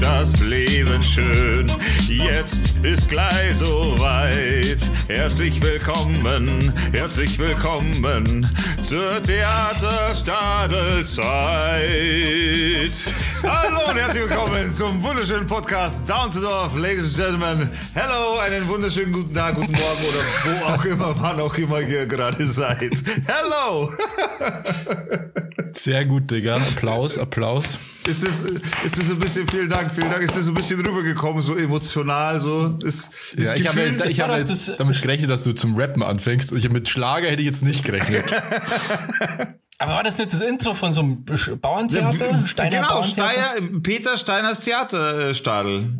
das Leben schön. Jetzt ist gleich so weit. Herzlich willkommen, herzlich willkommen zur Theaterstadelzeit. Hallo und herzlich willkommen zum wunderschönen Podcast Down to Dorf, Ladies and Gentlemen. Hello, einen wunderschönen guten Tag, guten Morgen oder wo auch immer, wann auch immer ihr gerade seid. Hello! Sehr gut, Digga. Applaus, Applaus. Ist das, ist das ein bisschen, vielen Dank, vielen Dank, ist das ein bisschen rübergekommen, so emotional, so? Ist, ist Ja, ich habe ich hab war doch jetzt das- damit gerechnet, dass du zum Rappen anfängst. Ich, mit Schlager hätte ich jetzt nicht gerechnet. Aber war das nicht das Intro von so einem Bauerntheater? Steiner genau, Bauerntheater? Steier, Peter Steiners Theaterstadel.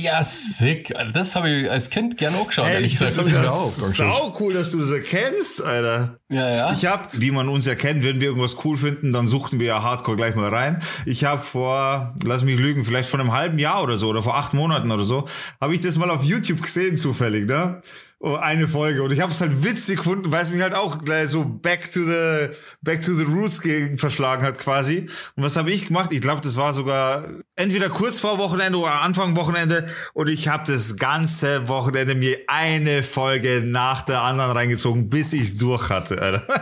Ja, sick. Das habe ich als Kind gerne auch geschaut. Ey, ehrlich ich, das gesagt. ist ja sau cool, dass du das erkennst, Alter. ja, ja. Ich habe, wie man uns erkennt, wenn wir irgendwas cool finden, dann suchten wir ja Hardcore gleich mal rein. Ich habe vor, lass mich lügen, vielleicht vor einem halben Jahr oder so oder vor acht Monaten oder so, habe ich das mal auf YouTube gesehen zufällig, ne? Oh, eine Folge und ich habe es halt witzig gefunden, weil es mich halt auch gleich so back to the back to the roots gegen verschlagen hat quasi. Und was habe ich gemacht? Ich glaube, das war sogar entweder kurz vor Wochenende oder Anfang Wochenende und ich habe das ganze Wochenende mir eine Folge nach der anderen reingezogen, bis ich es durch hatte. Alter.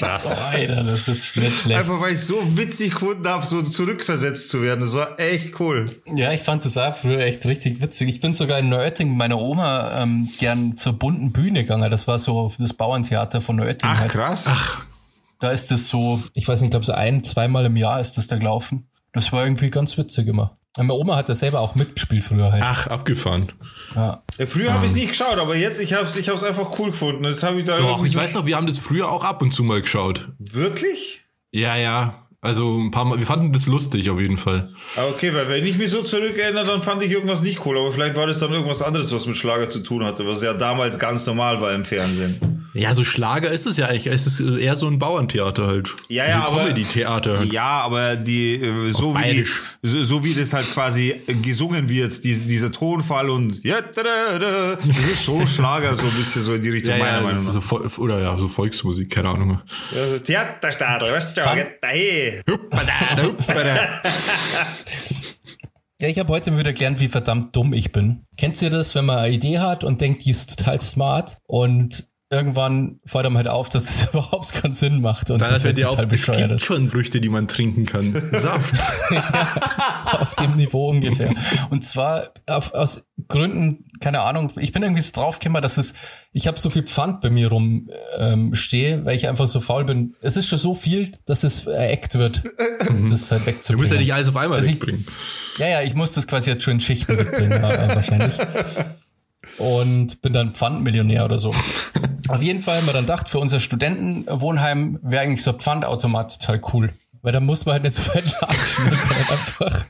Krass. Alter, das ist nicht schlecht. Einfach weil ich so witzig gefunden habe, so zurückversetzt zu werden. Das war echt cool. Ja, ich fand das auch früher echt richtig witzig. Ich bin sogar in mit meiner Oma ähm, gern zur bunten Bühne gegangen. Das war so das Bauerntheater von Neuötting. halt. krass. Da ist das so, ich weiß nicht, ich glaube so ein, zweimal im Jahr ist das da gelaufen. Das war irgendwie ganz witzig immer. Und meine Oma hat da selber auch mitgespielt früher halt. Ach, abgefahren. Ja. Ja, früher habe ich es nicht geschaut, aber jetzt, ich habe es ich hab's einfach cool gefunden. Jetzt habe ich da Doch, irgendwie ich so- weiß noch, wir haben das früher auch ab und zu mal geschaut. Wirklich? Ja, ja. Also ein paar Mal, wir fanden das lustig auf jeden Fall. Ah, Okay, weil wenn ich mich so zurückerinnere, dann fand ich irgendwas nicht cool. Aber vielleicht war das dann irgendwas anderes, was mit Schlager zu tun hatte, was ja damals ganz normal war im Fernsehen. Ja, so Schlager ist es ja eigentlich. Es ist eher so ein Bauerntheater halt. Ja, ja, so aber- Comedy-Theater. Ja, aber die äh, so wie die, so, so wie das halt quasi gesungen wird, die, dieser Tonfall und ja, da, da, da, das ist schon Schlager so ein bisschen so in die Richtung Ja, meiner ja, Meinung nach. so, oder ja, so Volksmusik, keine Ahnung. Ja, Theaterstadel, weißt du, Fun- Ja, ich habe heute wieder gelernt, wie verdammt dumm ich bin. Kennt ihr das, wenn man eine Idee hat und denkt, die ist total smart und irgendwann fällt einem halt auf, dass es überhaupt keinen Sinn macht und Dann das halt dir auf, es gibt schon Früchte, die man trinken kann. Saft. auf dem Niveau ungefähr. Und zwar auf, aus Gründen, keine Ahnung, ich bin irgendwie so draufgekommen, dass es, ich habe so viel Pfand bei mir rum ähm, stehe, weil ich einfach so faul bin. Es ist schon so viel, dass es ereckt wird, das halt Du wegzubringen. musst ja nicht alles auf einmal Also ich- wegbringen. Ja, ja, ich muss das quasi jetzt schon in Schichten mitbringen, äh, wahrscheinlich. Und bin dann Pfandmillionär oder so. Auf jeden Fall haben wir dann gedacht, für unser Studentenwohnheim wäre eigentlich so ein Pfandautomat total cool. Weil da muss man halt nicht so weit latschen. Man kann halt einfach,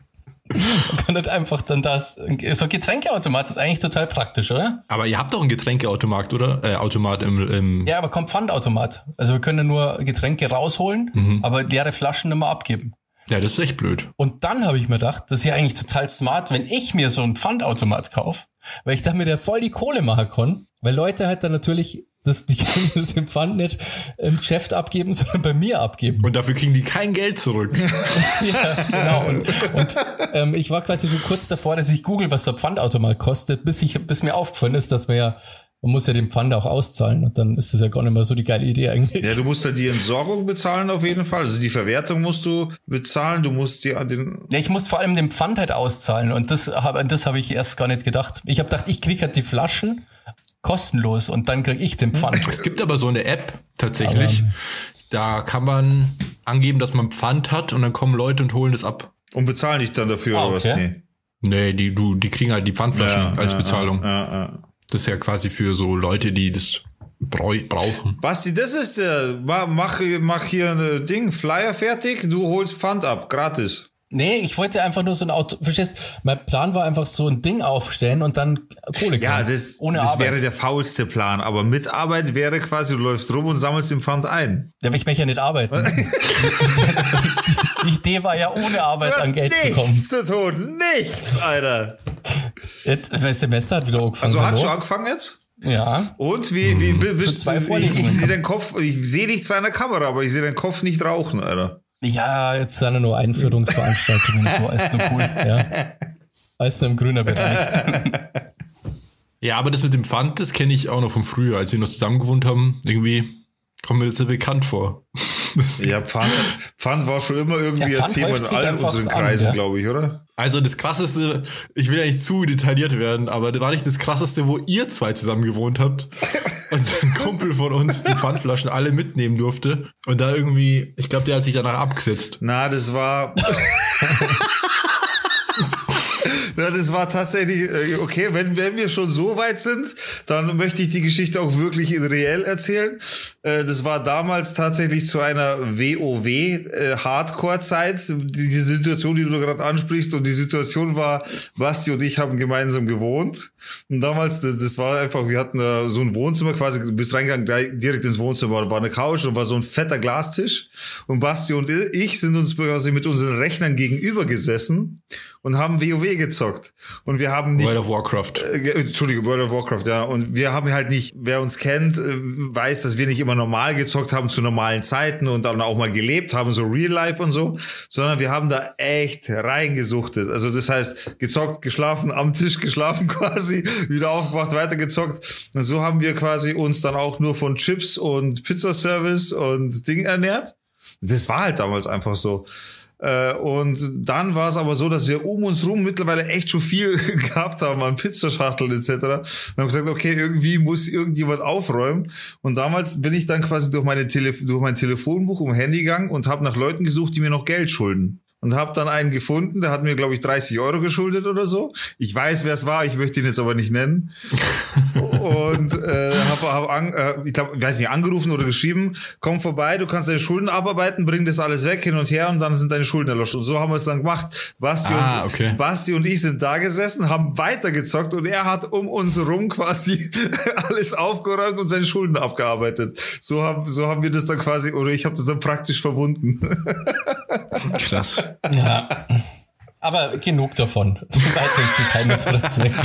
man kann halt einfach dann das, so ein Getränkeautomat ist eigentlich total praktisch, oder? Aber ihr habt doch einen Getränkeautomat, oder? Äh, Automat im, im Ja, aber kommt Pfandautomat. Also wir können ja nur Getränke rausholen, aber leere Flaschen mehr abgeben. Ja, das ist echt blöd. Und dann habe ich mir gedacht, das ist ja eigentlich total smart, wenn ich mir so einen Pfandautomat kaufe, weil ich damit ja voll die Kohle machen kann, weil Leute halt dann natürlich das, die können das im Pfand nicht im Geschäft abgeben, sondern bei mir abgeben. Und dafür kriegen die kein Geld zurück. ja, genau. Und, und ähm, ich war quasi schon kurz davor, dass ich google, was so ein Pfandautomat kostet, bis ich, bis mir aufgefallen ist, dass man ja, man muss ja den Pfand auch auszahlen und dann ist das ja gar nicht mehr so die geile Idee eigentlich. Ja, du musst halt die Entsorgung bezahlen auf jeden Fall. Also die Verwertung musst du bezahlen. Du musst an den. Ja, ich muss vor allem den Pfand halt auszahlen und das habe das hab ich erst gar nicht gedacht. Ich habe gedacht, ich krieg halt die Flaschen kostenlos und dann krieg ich den Pfand. Es gibt aber so eine App tatsächlich. da kann man angeben, dass man Pfand hat und dann kommen Leute und holen das ab. Und bezahlen dich dann dafür Ah, oder was? okay. Nee, die, du, die kriegen halt die Pfandflaschen als ja, Bezahlung. Ja, ja. Das ist ja quasi für so Leute, die das brau- brauchen. Basti, das ist. Ma- Mach, mach hier ein Ding, Flyer fertig, du holst Pfand ab, gratis. Nee, ich wollte einfach nur so ein Auto, verstehst, mein Plan war einfach so ein Ding aufstellen und dann Kohle Ja, kriegen. das, ohne das Arbeit. wäre der faulste Plan. Aber mit Arbeit wäre quasi, du läufst rum und sammelst den Pfand ein. Da will ich mich ja nicht arbeiten. Die Idee war ja ohne Arbeit an Geld zu nichts kommen. zu tun. Nichts, Alter. Jetzt, das Semester hat wieder angefangen. Also hat schon angefangen jetzt? Ja. Und wie, wie bi- bist du? Ich, ich sehe den Kopf, ich sehe dich zwar in der Kamera, aber ich sehe den Kopf nicht rauchen, Alter. Ja, jetzt sind ja nur Einführungsveranstaltungen, so alles nur cool, ja. Nur im grünen Bereich. Ja, aber das mit dem Pfand, das kenne ich auch noch von früher, als wir noch zusammen gewohnt haben. Irgendwie kommt mir das so bekannt vor. Ja, Pfand, Pfand war schon immer irgendwie Ja, ein Thema in allen unseren Kreisen, ja. glaube ich, oder? Also das krasseste, ich will ja nicht zu detailliert werden, aber das war nicht das krasseste, wo ihr zwei zusammen gewohnt habt und ein Kumpel von uns die Pfandflaschen alle mitnehmen durfte und da irgendwie, ich glaube, der hat sich danach abgesetzt. Na, das war. Das war tatsächlich, äh, okay, wenn, wenn wir schon so weit sind, dann möchte ich die Geschichte auch wirklich in reell erzählen. Äh, Das war damals tatsächlich zu einer WoW-Hardcore-Zeit, die, die Situation, die du gerade ansprichst. Und die Situation war, Basti und ich haben gemeinsam gewohnt. Und damals, das, das war einfach, wir hatten so ein Wohnzimmer quasi, du bist reingegangen, direkt ins Wohnzimmer, war eine Couch und war so ein fetter Glastisch. Und Basti und ich sind uns quasi mit unseren Rechnern gegenüber gesessen und haben WoW gezockt. Und wir haben nicht. World of Warcraft. Äh, Entschuldige, World of Warcraft, ja. Und wir haben halt nicht, wer uns kennt, äh, weiß, dass wir nicht immer normal gezockt haben zu normalen Zeiten und dann auch mal gelebt haben, so Real Life und so, sondern wir haben da echt reingesuchtet. Also das heißt, gezockt, geschlafen, am Tisch geschlafen quasi, wieder aufgewacht, weitergezockt. Und so haben wir quasi uns dann auch nur von Chips und Pizzaservice und Ding ernährt. Das war halt damals einfach so. Äh, Und dann war es aber so, dass wir um uns rum mittlerweile echt schon viel gehabt haben an Pizzaschachteln etc. Und haben gesagt, okay, irgendwie muss irgendjemand aufräumen. Und damals bin ich dann quasi durch, meine Tele durch mein Telefonbuch um Handy gegangen und habe nach Leuten gesucht, die mir noch Geld schulden. Und habe dann einen gefunden, der hat mir, glaube ich, 30 Euro geschuldet oder so. Ich weiß, wer es war, ich möchte ihn jetzt aber nicht nennen. und äh, habe hab an, äh, ich glaube, ich weiß nicht, angerufen oder geschrieben, komm vorbei, du kannst deine Schulden abarbeiten, bring das alles weg, hin und her und dann sind deine Schulden erloschen. Und so haben wir es dann gemacht. Basti, Ah, und, okay. Basti und ich sind da gesessen, haben weitergezockt und er hat um uns rum quasi alles aufgeräumt und seine Schulden abgearbeitet. So haben, so haben wir das dann quasi, oder ich habe das dann praktisch verbunden. Krass. Ja. Aber genug davon.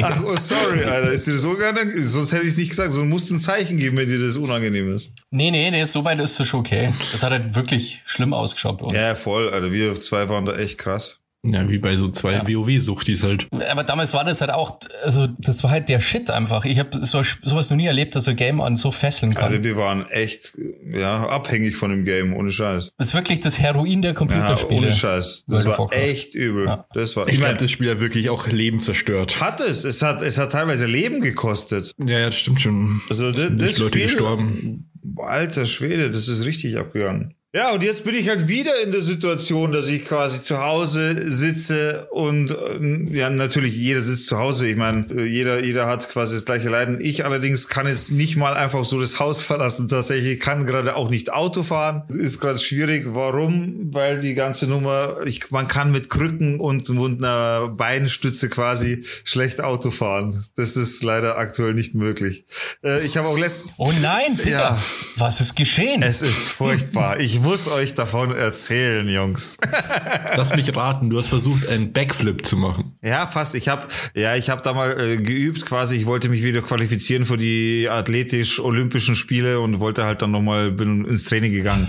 Ach, oh, sorry, Alter. Ist dir das so unangenehm? Sonst hätte ich es nicht gesagt. Sonst musst du ein Zeichen geben, wenn dir das unangenehm ist. Nee, nee, nee, soweit ist es schon okay. Das hat halt wirklich schlimm ausgeschaut. Ja, voll, Alter. Wir zwei waren da echt krass. Ja, wie bei so zwei WoW-Suchtis halt. Aber damals war das halt auch, also das war halt der Shit einfach. Ich habe so, sowas noch nie erlebt, dass ein Game an so fesseln kann. Alter, wir waren echt, ja, abhängig von dem Game, ohne Scheiß. Das ist wirklich das Heroin der Ja, Computerspiele. ohne Scheiß. Das war echt übel. Ja. Das war, Ich ich glaube, meine, das Spiel hat wirklich auch Leben zerstört. hat es. Es hat, es hat teilweise Leben gekostet. Ja, ja, das stimmt schon. Also, das, Sind das Leute Spiel, gestorben. Alter Schwede, das ist richtig abgegangen. Ja, und jetzt bin ich halt wieder in der Situation, dass ich quasi zu Hause sitze und äh, ja, natürlich jeder sitzt zu Hause. Ich meine, äh, jeder, jeder hat quasi das gleiche Leiden. Ich allerdings kann jetzt nicht mal einfach so das Haus verlassen. Tatsächlich Ich kann gerade auch nicht Auto fahren. Ist gerade schwierig. Warum? Weil die ganze Nummer, ich, man kann mit Krücken und, und einer Beinstütze quasi schlecht Auto fahren. Das ist leider aktuell nicht möglich. Äh, ich habe auch letztens Oh nein, Digga. Ja. Was ist geschehen? es ist furchtbar. Ich muss euch davon erzählen, Jungs. Lass mich raten, du hast versucht, einen Backflip zu machen. Ja, fast. Ich habe ja, ich habe da mal äh, geübt quasi. Ich wollte mich wieder qualifizieren für die athletisch-olympischen Spiele und wollte halt dann nochmal, bin ins Training gegangen.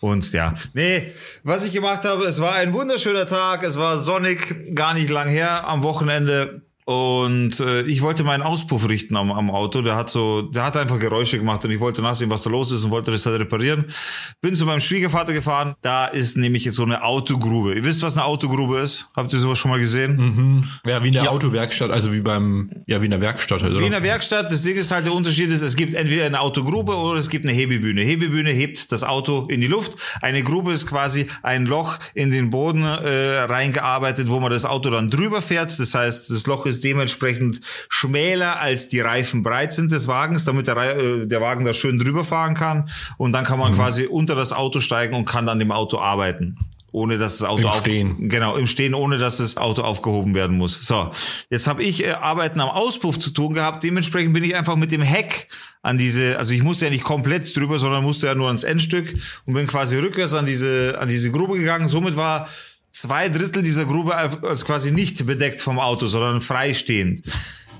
Und ja, nee, was ich gemacht habe, es war ein wunderschöner Tag, es war sonnig, gar nicht lang her am Wochenende. Und äh, ich wollte meinen Auspuff richten am, am Auto. Der hat so, der hat einfach Geräusche gemacht und ich wollte nachsehen, was da los ist und wollte das halt reparieren. Bin zu meinem Schwiegervater gefahren. Da ist nämlich jetzt so eine Autogrube. Ihr wisst, was eine Autogrube ist? Habt ihr sowas schon mal gesehen? Ja, wie in der Ja. Autowerkstatt, also wie beim, ja, wie in der Werkstatt halt, oder? Wie in der Werkstatt, das Ding ist halt, der Unterschied ist, es gibt entweder eine Autogrube oder es gibt eine Hebebühne. Hebebühne hebt das Auto in die Luft. Eine Grube ist quasi ein Loch in den Boden äh, reingearbeitet, wo man das Auto dann drüber fährt. Das heißt, das Loch ist dementsprechend schmäler als die Reifen breit sind des Wagens, damit der, äh, der Wagen da schön drüber fahren kann. Und dann kann man quasi unter das Auto steigen und kann dann dem Auto arbeiten. Ohne dass das Auto Im Stehen. Genau, im Stehen, ohne dass das Auto aufgehoben werden muss. So, jetzt habe ich äh, Arbeiten am Auspuff zu tun gehabt. Dementsprechend bin ich einfach mit dem Heck an diese, also ich musste ja nicht komplett drüber, sondern musste ja nur ans Endstück und bin quasi rückwärts an diese, an diese Grube gegangen. Somit war zwei Drittel dieser Grube als quasi nicht bedeckt vom Auto, sondern freistehend.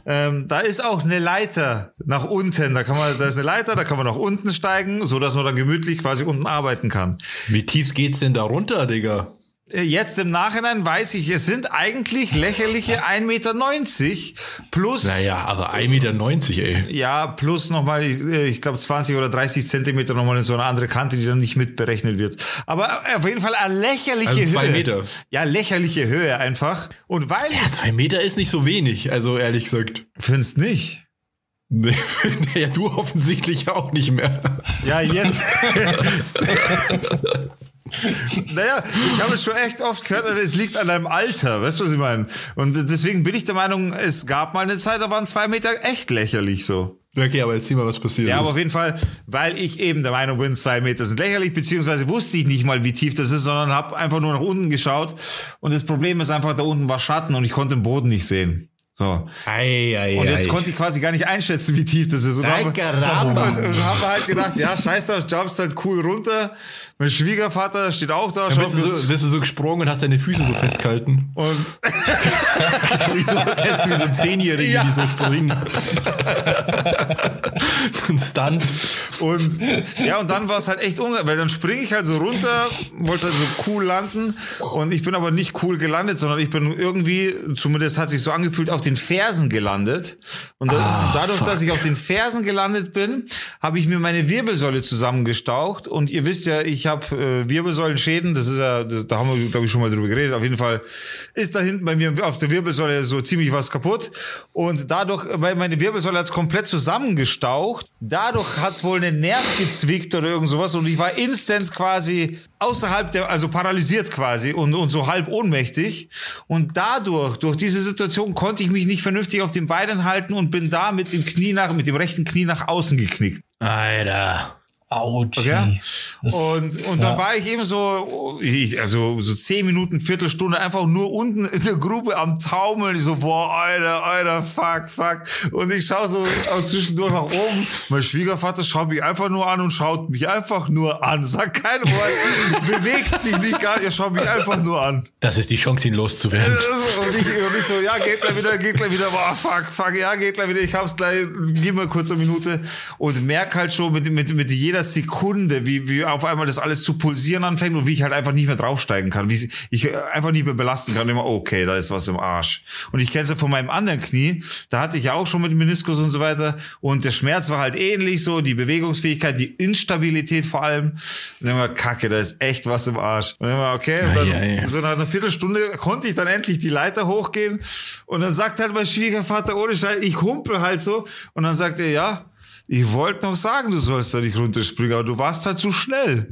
ähm, da ist auch eine Leiter nach unten. Da kann man, da ist eine Leiter, da kann man nach unten steigen, so dass man dann gemütlich quasi unten arbeiten kann. Wie tief geht's denn da runter, Digga? Äh, Jetzt im Nachhinein weiß ich, es sind eigentlich lächerliche 1,90 Meter plus. Naja, aber 1,90 Meter, ey. Ja, plus nochmal, ich glaube 20 oder 30 Zentimeter nochmal in so eine andere Kante, die dann nicht mitberechnet wird. Aber auf jeden Fall eine lächerliche Also Höhe. zwei Meter. Ja, lächerliche Höhe einfach. Und weil Ja, ich zwei Meter ist nicht so wenig, also ehrlich gesagt. find's nicht. Nee, ja, du offensichtlich auch nicht mehr. Ja, jetzt. naja, ich habe es schon echt oft gehört, es liegt an deinem Alter, weißt du, was ich meine? Und deswegen bin ich der Meinung, es gab mal eine Zeit, da waren zwei Meter echt lächerlich so. Okay, aber erzähl mal, was passiert Ja, aber auf jeden Fall, weil ich eben der Meinung bin, zwei Meter sind lächerlich, beziehungsweise wusste ich nicht mal, wie tief das ist, sondern habe einfach nur nach unten geschaut. Und das Problem ist einfach, da unten war Schatten und ich konnte den Boden nicht sehen. So. Ei, ei, Und jetzt ei. konnte ich quasi gar nicht einschätzen, wie tief das ist. Und Ay, habe caramba. und, und hab halt gedacht, ja, scheiß drauf, jumpst halt cool runter. Mein Schwiegervater steht auch da. Schaut bist du, so, bist du so gesprungen und hast deine Füße so festgehalten. und so, du wie so ein Zehnjährige, Ja. die so springen. so ein Stunt. Und ja, und dann war es halt echt unge, weil dann springe ich halt so runter, wollte halt so cool landen und ich bin aber nicht cool gelandet, sondern ich bin irgendwie, zumindest hat sich so angefühlt, auf den Fersen gelandet. Und da, dadurch, dass ich auf den Fersen gelandet bin, habe ich mir meine Wirbelsäule zusammengestaucht. Und ihr wisst ja, ich habe äh, Wirbelsäulenschäden, das ist ja, das, da haben wir, glaube ich, schon mal drüber geredet. Auf jeden Fall ist da hinten bei mir auf der Wirbelsäule so ziemlich was kaputt. Und dadurch, weil meine Wirbelsäule hat's komplett zusammengestaucht, dadurch hat's wohl einen Nerv gezwickt oder irgend sowas. Und ich war instant quasi außerhalb der, also paralysiert quasi und, und so halb ohnmächtig und dadurch, durch diese Situation konnte ich mich nicht vernünftig auf den Beinen halten und bin da mit dem Knie nach, mit dem rechten Knie nach außen geknickt. Alter. Autsch. Okay. Und, und dann ja. war ich eben so, also so zehn Minuten, Viertelstunde einfach nur unten in der Grube am Taumeln. Ich so, boah, Alter, Alter, fuck, fuck. Und ich schaue so zwischendurch nach oben. Mein Schwiegervater schaut mich einfach nur an und schaut mich einfach nur an. Sagt kein Wort, bewegt sich nicht gar nicht, er schaut mich einfach nur an. Das ist die Chance, ihn loszuwerden. Und ich, und ich so, ja, geht gleich wieder, geht gleich wieder, boah, fuck, fuck, ja, geht gleich wieder, ich hab's gleich, gib mir kurz eine Minute und merk halt schon mit, mit, mit jeder Sekunde, wie, wie auf einmal das alles zu pulsieren anfängt und wie ich halt einfach nicht mehr draufsteigen kann, wie ich einfach nicht mehr belasten kann, immer, okay, da ist was im Arsch. Und ich kenn's ja von meinem anderen Knie, da hatte ich ja auch schon mit dem Meniskus und so weiter und der Schmerz war halt ähnlich so, die Bewegungsfähigkeit, die Instabilität vor allem. Und dann immer, kacke, da ist echt was im Arsch. Und dann immer, okay, und dann, so nach einer Viertelstunde konnte ich dann endlich die Leiter hochgehen und dann sagt halt mein Schwiegervater ohne Scheiß, ich humpel halt so und dann sagt er, ja, ich wollte noch sagen, du sollst da nicht runterspringen, aber du warst halt zu schnell.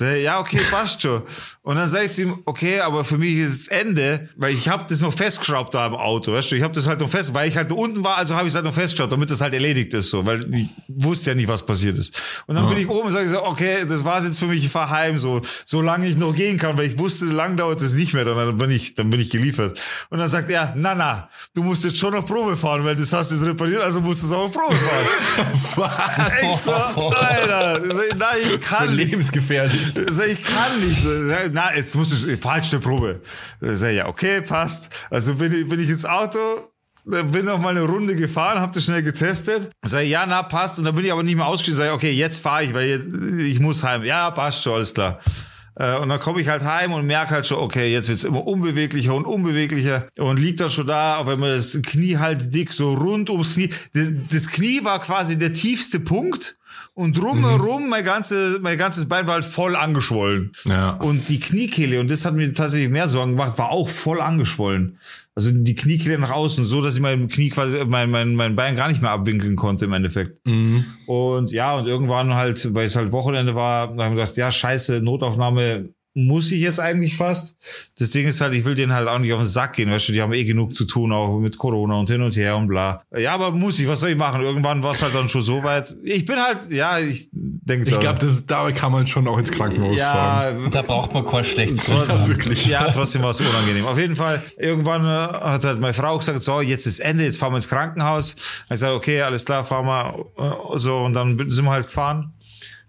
Ich, ja, okay, passt schon. Und dann sag ich zu ihm, okay, aber für mich ist es Ende, weil ich habe das noch festgeschraubt da im Auto, weißt du, ich habe das halt noch fest, weil ich halt unten war, also habe ich es halt noch festgeschraubt, damit das halt erledigt ist, so, weil ich wusste ja nicht, was passiert ist. Und dann bin ich oben und sage so, okay, das war's jetzt für mich, ich fahr heim, so, solange ich noch gehen kann, weil ich wusste, lang dauert es nicht mehr, dann bin ich, dann bin ich geliefert. Und dann sagt er, na, na, du musst jetzt schon noch Probe fahren, weil das hast du jetzt repariert, also musst du es auch Probe fahren. Was? Ich so, Alter, ich so, nein, ich kann nicht. Lebensgefährlich. Sag, ich kann nicht. Na, jetzt musst du falsche Probe. Sag, ja, okay, passt. Also bin ich, bin ich ins Auto, äh, bin noch mal eine Runde gefahren, hab das schnell getestet. Sag, ja, na, passt. Und dann bin ich aber nicht mehr ausgestiegen. Sag, okay, jetzt fahre ich, weil jetzt, ich muss heim. Ja, passt schon, alles klar. Äh, Und dann komme ich halt heim und merke halt schon, okay, jetzt wird's immer unbeweglicher und unbeweglicher und liegt dann schon da, auf einmal das Knie halt dick, so rund ums Knie. Das, das Knie war quasi der tiefste Punkt und drumherum mein, ganze, mein ganzes Bein war halt voll angeschwollen. Ja. Und die Kniekehle, und das hat mir tatsächlich mehr Sorgen gemacht, war auch voll angeschwollen. Also die Kniekehle nach außen, so dass ich mein Knie quasi, mein, mein, mein Bein gar nicht mehr abwinkeln konnte im Endeffekt. Und ja, und irgendwann halt, weil es halt Wochenende war, da haben wir gedacht, ja, scheiße, Notaufnahme muss ich jetzt eigentlich fast. Das Ding ist halt, ich will denen halt auch nicht auf den Sack gehen, weißt du, die haben eh genug zu tun, auch mit Corona und hin und her und bla. Ja, aber muss ich, was soll ich machen? Irgendwann war es halt dann schon so weit. Ich bin halt, ja, ich denke Ich glaube, da kann man schon auch ins Krankenhaus fahren. ja, Da braucht man kein schlechtes Trotzdem, Gewissen. wirklich. Ja, trotzdem war es unangenehm. Auf jeden Fall, irgendwann äh, hat halt meine Frau gesagt, so, jetzt ist Ende, jetzt fahren wir ins Krankenhaus. Ich sage, okay, alles klar, fahren wir. äh, So, und dann sind wir halt gefahren.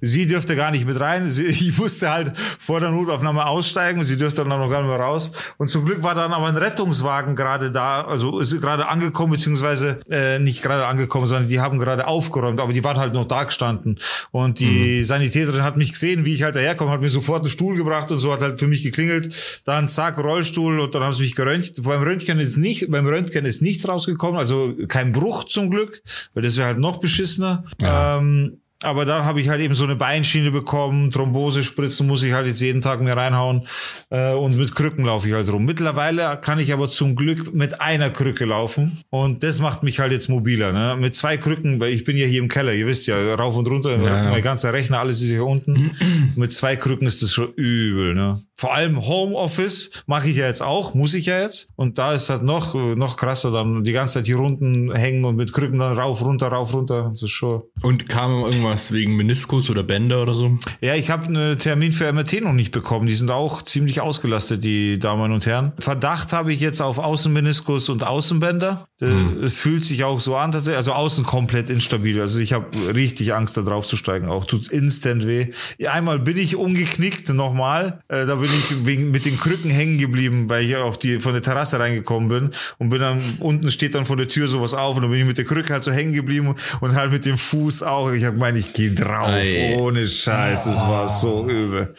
Sie dürfte gar nicht mit rein. Sie, ich musste halt vor der Notaufnahme aussteigen. Sie dürfte dann noch gar nicht mehr raus. Und zum Glück war dann aber ein Rettungswagen gerade da, also ist gerade angekommen, beziehungsweise äh, nicht gerade angekommen, sondern die haben gerade aufgeräumt, aber die waren halt noch da gestanden. Und die mhm. Sanitäterin hat mich gesehen, wie ich halt daherkomme, hat mir sofort einen Stuhl gebracht und so hat halt für mich geklingelt. Dann zack, Rollstuhl und dann haben sie mich geröntgt. Beim Röntgen ist nicht, beim Röntgen ist nichts rausgekommen, also kein Bruch zum Glück, weil das wäre halt noch beschissener. Ja. Ähm, aber dann habe ich halt eben so eine Beinschiene bekommen, Thrombosespritzen muss ich halt jetzt jeden Tag mir reinhauen äh, und mit Krücken laufe ich halt rum. Mittlerweile kann ich aber zum Glück mit einer Krücke laufen und das macht mich halt jetzt mobiler. Ne? Mit zwei Krücken, weil ich bin ja hier im Keller, ihr wisst ja, rauf und runter, ja, ja. mein ganzer Rechner, alles ist hier unten. mit zwei Krücken ist das schon übel. Ne? Vor allem Homeoffice mache ich ja jetzt auch, muss ich ja jetzt. Und da ist halt noch, noch krasser dann die ganze Zeit hier unten hängen und mit Krücken dann rauf, runter, rauf, runter. Das ist schon. Und kam irgendwas wegen Meniskus oder Bänder oder so? Ja, ich habe einen Termin für MRT noch nicht bekommen. Die sind auch ziemlich ausgelastet, die Damen und Herren. Verdacht habe ich jetzt auf Außenmeniskus und Außenbänder. Hm. Fühlt sich auch so an, dass also außen komplett instabil. Also ich habe richtig Angst, da drauf zu steigen. Auch tut instant weh. Einmal bin ich umgeknickt, nochmal. Äh, da bin ich wegen, mit den Krücken hängen geblieben, weil ich auf die von der Terrasse reingekommen bin und bin dann unten steht dann von der Tür sowas auf und dann bin ich mit der Krücke halt so hängen geblieben und halt mit dem Fuß auch. Ich habe gemeint, ich gehe drauf, Ei. ohne Scheiß. Das war so übel.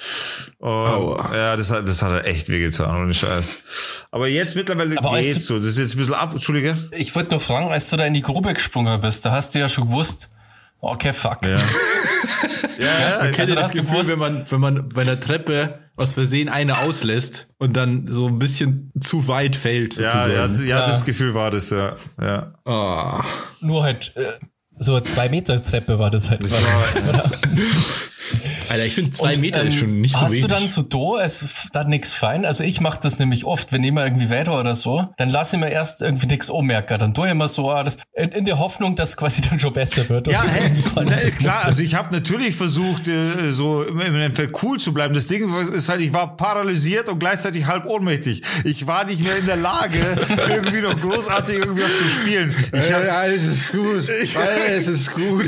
Und, ja, das hat, das hat echt wehgetan, ohne Scheiß. Aber jetzt mittlerweile Aber geht's so. Das ist jetzt ein bisschen ab, Entschuldige. Ich wollte nur fragen, als du da in die Grube gesprungen bist, da hast du ja schon gewusst, okay, fuck. Ja, ja, ja. Ich also das Gefühl, gewusst, wenn man, wenn man bei der Treppe aus Versehen eine auslässt und dann so ein bisschen zu weit fällt. Sozusagen. Ja, ja, ja, das Gefühl war das, ja. ja. Oh. Nur halt, äh, so zwei Meter Treppe war das halt. Das war, Alter, ich finde zwei und, Meter ähm, ist schon nicht so Hast wenig. du dann so do, es da nix fein? Also ich mache das nämlich oft, wenn ich mal irgendwie weiter oder so, dann lasse ich mir erst irgendwie nix ummerken. Dann tue ich immer so, ah, das, in, in, der Hoffnung, dass quasi dann schon besser wird. Ja, hey, na, ist klar. Also ich habe natürlich versucht, äh, so im Endeffekt cool zu bleiben. Das Ding ist halt, ich war paralysiert und gleichzeitig halb ohnmächtig. Ich war nicht mehr in der Lage, irgendwie noch großartig irgendwas zu spielen. Ich hab, ja, alles ist gut. Ich, alles ist gut.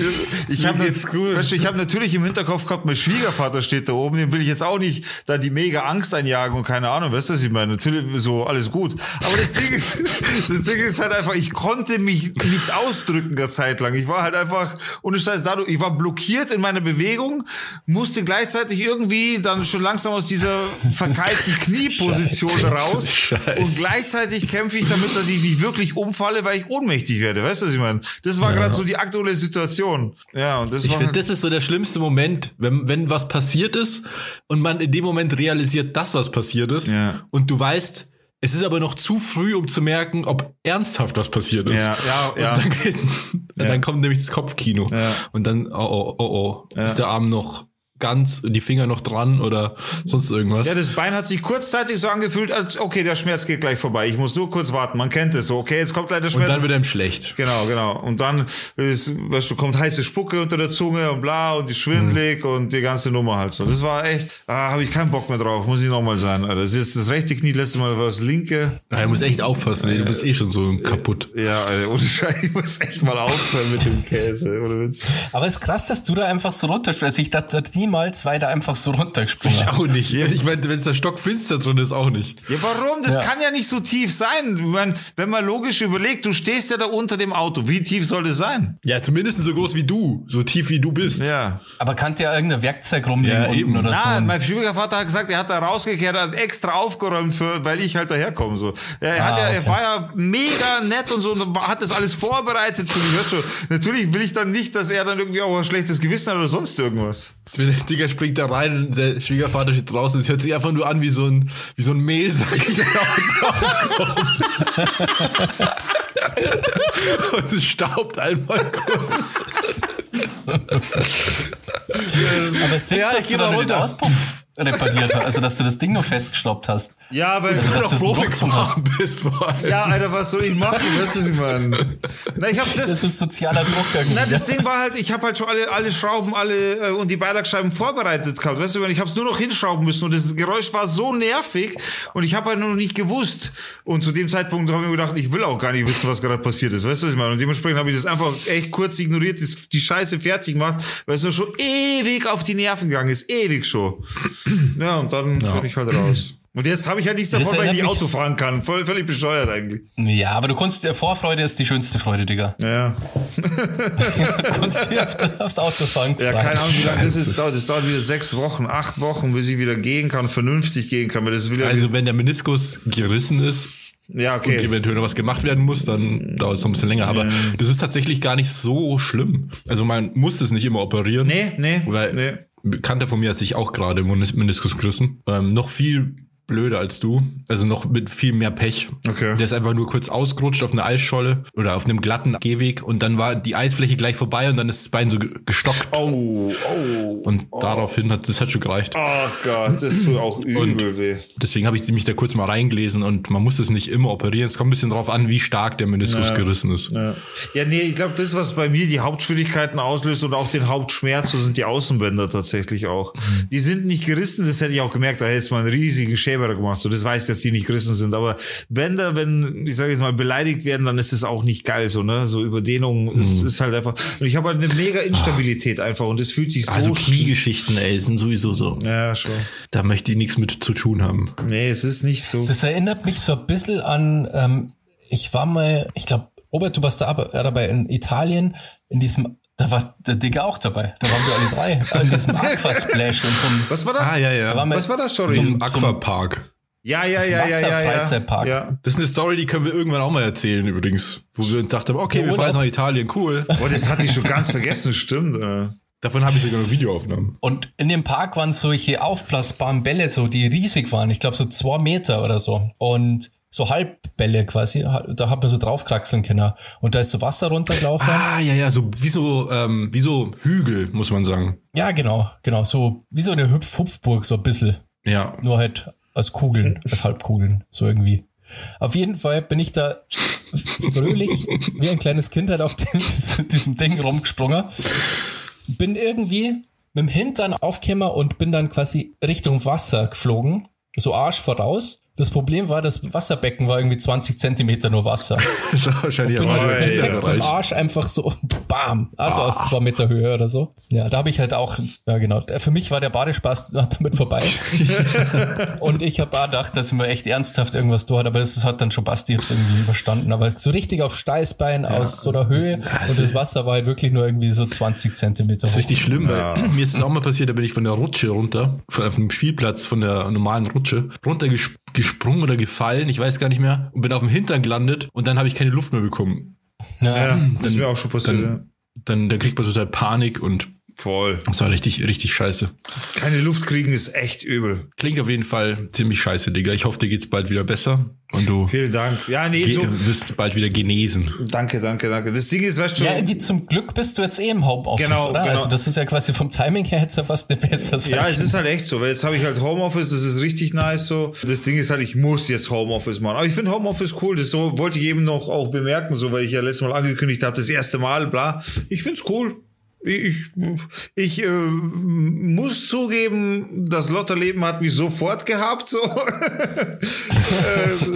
Ich habe hab natürlich im Hinterkopf gehabt, mein Schwiegervater steht da oben, dem will ich jetzt auch nicht da die mega Angst einjagen und keine Ahnung, weißt du, was ich meine? Natürlich so alles gut. Aber das Ding ist, das Ding ist halt einfach, ich konnte mich nicht ausdrücken der Zeit lang. Ich war halt einfach, ohne Scheiß, dadurch, ich war blockiert in meiner Bewegung, musste gleichzeitig irgendwie dann schon langsam aus dieser verkeilten Knieposition Scheiße, raus. Scheiße. Und gleichzeitig kämpfe ich damit, dass ich nicht wirklich umfalle, weil ich ohnmächtig werde. Weißt du, was ich meine? Das war ja. gerade so die aktuelle Situation. Ja, und das. Ich finde, halt das ist so der schlimmste Moment, wenn, wenn was passiert ist und man in dem Moment realisiert, dass was passiert ist ja. und du weißt, es ist aber noch zu früh, um zu merken, ob ernsthaft was passiert ist. Ja, ja, ja. Und dann, dann kommt nämlich das Kopfkino. Ja. Und dann, oh, oh, oh, oh, ist der Arm noch ganz die Finger noch dran oder sonst irgendwas. Ja, das Bein hat sich kurzzeitig so angefühlt, als okay, der Schmerz geht gleich vorbei. Ich muss nur kurz warten. Man kennt es so. Okay, jetzt kommt leider Schmerz. Und dann wird einem schlecht. Genau, genau. Und dann ist, weißt du, kommt heiße Spucke unter der Zunge und bla und die schwindelig mhm. und die ganze Nummer halt so. Das war echt, ah, habe ich keinen Bock mehr drauf. Muss ich nochmal sein. Alter. Das ist das rechte Knie, letzte Mal war das linke. Ja, du musst echt aufpassen. Ey. Du bist eh schon so kaputt. Ja, Alter, ohne Scheiß, ich muss echt mal aufhören mit dem Käse. Oder Witz. Aber es ist krass, dass du da einfach so runterspielst. Also ich dachte niemals, weil da einfach so runtergesprungen. Ich auch nicht. Ich meine, wenn es da stockfinster drin ist, auch nicht. Ja, warum? Das ja. kann ja nicht so tief sein. Meine, wenn man logisch überlegt, du stehst ja da unter dem Auto. Wie tief soll es sein? Ja, zumindest so groß wie du. So tief wie du bist. Ja. Aber kann ja irgendein Werkzeug rumliegen ja, unten oder Na, so? mein Schwiegervater hat gesagt, er hat da rausgekehrt, hat extra aufgeräumt, für, weil ich halt daherkomme. So. Er, ah, hat ja, okay. er war ja mega nett und so und hat das alles vorbereitet für mich. Natürlich will ich dann nicht, dass er dann irgendwie auch ein schlechtes Gewissen hat oder sonst irgendwas. Der Digga springt da rein und der Schwiegervater steht draußen. Es hört sich einfach nur an wie so ein, wie so ein Mehlsack, der und es staubt einmal kurz. Aber es ja, ich gehe mal runter. Repariert hast. Also, dass du das Ding nur festgestoppt hast. Ja, weil Also, Du dass noch das Probe hast. gefahren bist. allem. ja, Alter, was soll ich machen? Weißt du, was ich meine? Na, ich hab's das, Das ist sozialer Druck irgendwie. Na, das Ding war halt, ich habe halt schon alle, alle Schrauben, alle äh, und die Beilagescheiben vorbereitet gehabt. Weißt du, ich habe es nur noch hinschrauben müssen und das Geräusch war so nervig und ich habe halt noch nicht gewusst. Und zu dem Zeitpunkt habe ich mir gedacht, ich will auch gar nicht wissen, was gerade passiert ist. Weißt du, was ich meine? Und dementsprechend habe ich das einfach echt kurz ignoriert, die Scheiße fertig gemacht, weil es mir schon ewig auf die Nerven gegangen ist. Ewig schon. Ja, und dann bin ich halt raus. Und jetzt habe ich halt nichts davon, weil ich nicht Auto fahren kann. Voll, völlig bescheuert eigentlich. Ja, aber du kannst, Vorfreude ist die schönste Freude, Digga. Ja. Du kannst dir auf, aufs Auto fahren. Ja, keine Ahnung, wie lange das ist. dauert. Das dauert wieder sechs Wochen, acht Wochen, bis ich wieder gehen kann, vernünftig gehen kann. Ja, Also, wenn der Meniskus gerissen ist, ja und okay. eventuell noch was gemacht werden muss, dann dauert es noch ein bisschen länger. Aber das ist tatsächlich gar nicht so schlimm. Also man muss es nicht immer operieren. Nee, nee, Weil nee. Bekannter von mir hat sich auch gerade Menis- Meniskus gerissen. Ähm, noch viel blöder als du. Also noch mit viel mehr Pech. Okay. Der ist einfach nur kurz ausgerutscht auf einer Eisscholle oder auf einem glatten Gehweg und dann war die Eisfläche gleich vorbei und dann ist das Bein so ge- gestockt. Oh, oh. Und daraufhin hat das hat schon gereicht. Oh Gott, das tut auch übel weh. Deswegen habe ich mich da kurz mal reingelesen und man muss es nicht immer operieren. Es kommt ein bisschen drauf an, wie stark der Meniskus gerissen ist. Ja, ja nee, ich glaube, das, was bei mir die Hauptschwierigkeiten auslöst und auch den Hauptschmerz, so sind die Außenbänder tatsächlich auch. Die sind nicht gerissen, das hätte ich auch gemerkt, da hätte es mal einen riesigen Schäber gemacht. So, das weiß ich, dass die nicht gerissen sind. Aber Bänder, wenn, ich sage jetzt mal, beleidigt werden, dann ist es auch nicht geil, so, ne? So Überdehnung ist, ist halt einfach. Und ich habe halt eine mega Instabilität einfach und das fühlt sich so Also Kniegeschichten, ey, sind sowieso so. Ja, schon. Da möchte ich nichts mit zu tun haben. Nee, es ist nicht so. Das erinnert mich so ein bisschen an, ähm, ich war mal, ich glaube, Robert, du warst da dabei in Italien, in diesem, da war der Digga auch dabei. Da waren wir alle drei. In diesem Aquasplash und einem, Was war das? Ah, ja, ja. da Was war das, sorry? Zum, zum, Aquapark. Ja, ja, ja, ja, ja, ja. Ja. Das ist eine Story, die können wir irgendwann auch mal erzählen übrigens. Wo wir uns dachten, okay, wir fahren jetzt nach Italien, cool. Boah, das hatte ich schon ganz vergessen, stimmt. Äh. Davon habe ich sogar noch Videoaufnahmen. und in dem Park waren solche aufblasbaren Bälle, so die riesig waren. Ich glaube so zwei Meter oder so. Und so Halbbälle quasi. Da hat man so draufkraxeln können. Und da ist so Wasser runtergelaufen. Ah, ja, ja, so wie so, ähm, wie so Hügel, muss man sagen. Ja, genau, genau. So wie so eine Hüpf Hupfburg, so ein bisschen. Ja. Nur halt als Kugeln, als Halbkugeln, so irgendwie. Auf jeden Fall bin ich da fröhlich wie ein kleines Kind halt auf dem, diesem Ding rumgesprungen. Bin irgendwie mit dem Hintern aufgekommen und bin dann quasi Richtung Wasser geflogen. So Arsch voraus. Das Problem war, das Wasserbecken war irgendwie 20 Zentimeter nur Wasser. Wahrscheinlich Bin aber halt perfekt erreicht. Arsch einfach so bam, also aus zwei Meter Höhe oder so. Ja, da habe ich halt auch, ja genau, für mich war der Badespaß damit vorbei. und ich habe auch gedacht, dass mir echt ernsthaft irgendwas tut, aber das hat dann schon Basti, ich hab's irgendwie überstanden. Aber so richtig auf Steißbein aus so einer Höhe und das Wasser war halt wirklich nur irgendwie so 20 Zentimeter Das ist hoch. richtig schlimm, weil mir ist es auch mal passiert, da bin ich von der Rutsche runter, von, von dem Spielplatz, von der normalen Rutsche, runter ges- gesprungen oder gefallen, ich weiß gar nicht mehr, und bin auf dem Hintern gelandet und dann habe ich keine Luft mehr bekommen. Ja, Ja. das ist mir auch schon passiert. ja. Dann, dann, dann kriegt man total Panik und Voll. das war richtig, richtig scheiße. Keine Luft kriegen ist echt übel. Klingt auf jeden Fall ziemlich scheiße, Digga. Ich hoffe, dir geht's bald wieder besser und du Vielen Dank. Ja, nee, so. wirst bald wieder genesen. Danke, danke, danke. Das Ding ist, weißt du, Ja, irgendwie zum Glück bist du jetzt eh im Homeoffice, Genau, oder? genau. Also das ist ja quasi vom Timing her jetzt ja fast eine bessere Sache. Ja, es ist halt echt so, weil jetzt habe ich halt Homeoffice, das ist richtig nice so. Das Ding ist halt, ich muss jetzt Homeoffice machen. Aber ich finde Homeoffice cool, das so wollte ich eben noch auch bemerken, so weil ich ja letztes Mal angekündigt habe, das erste Mal, bla. Ich find's cool. Ich, ich äh, muss zugeben, das Lotterleben hat mich sofort gehabt, so. äh,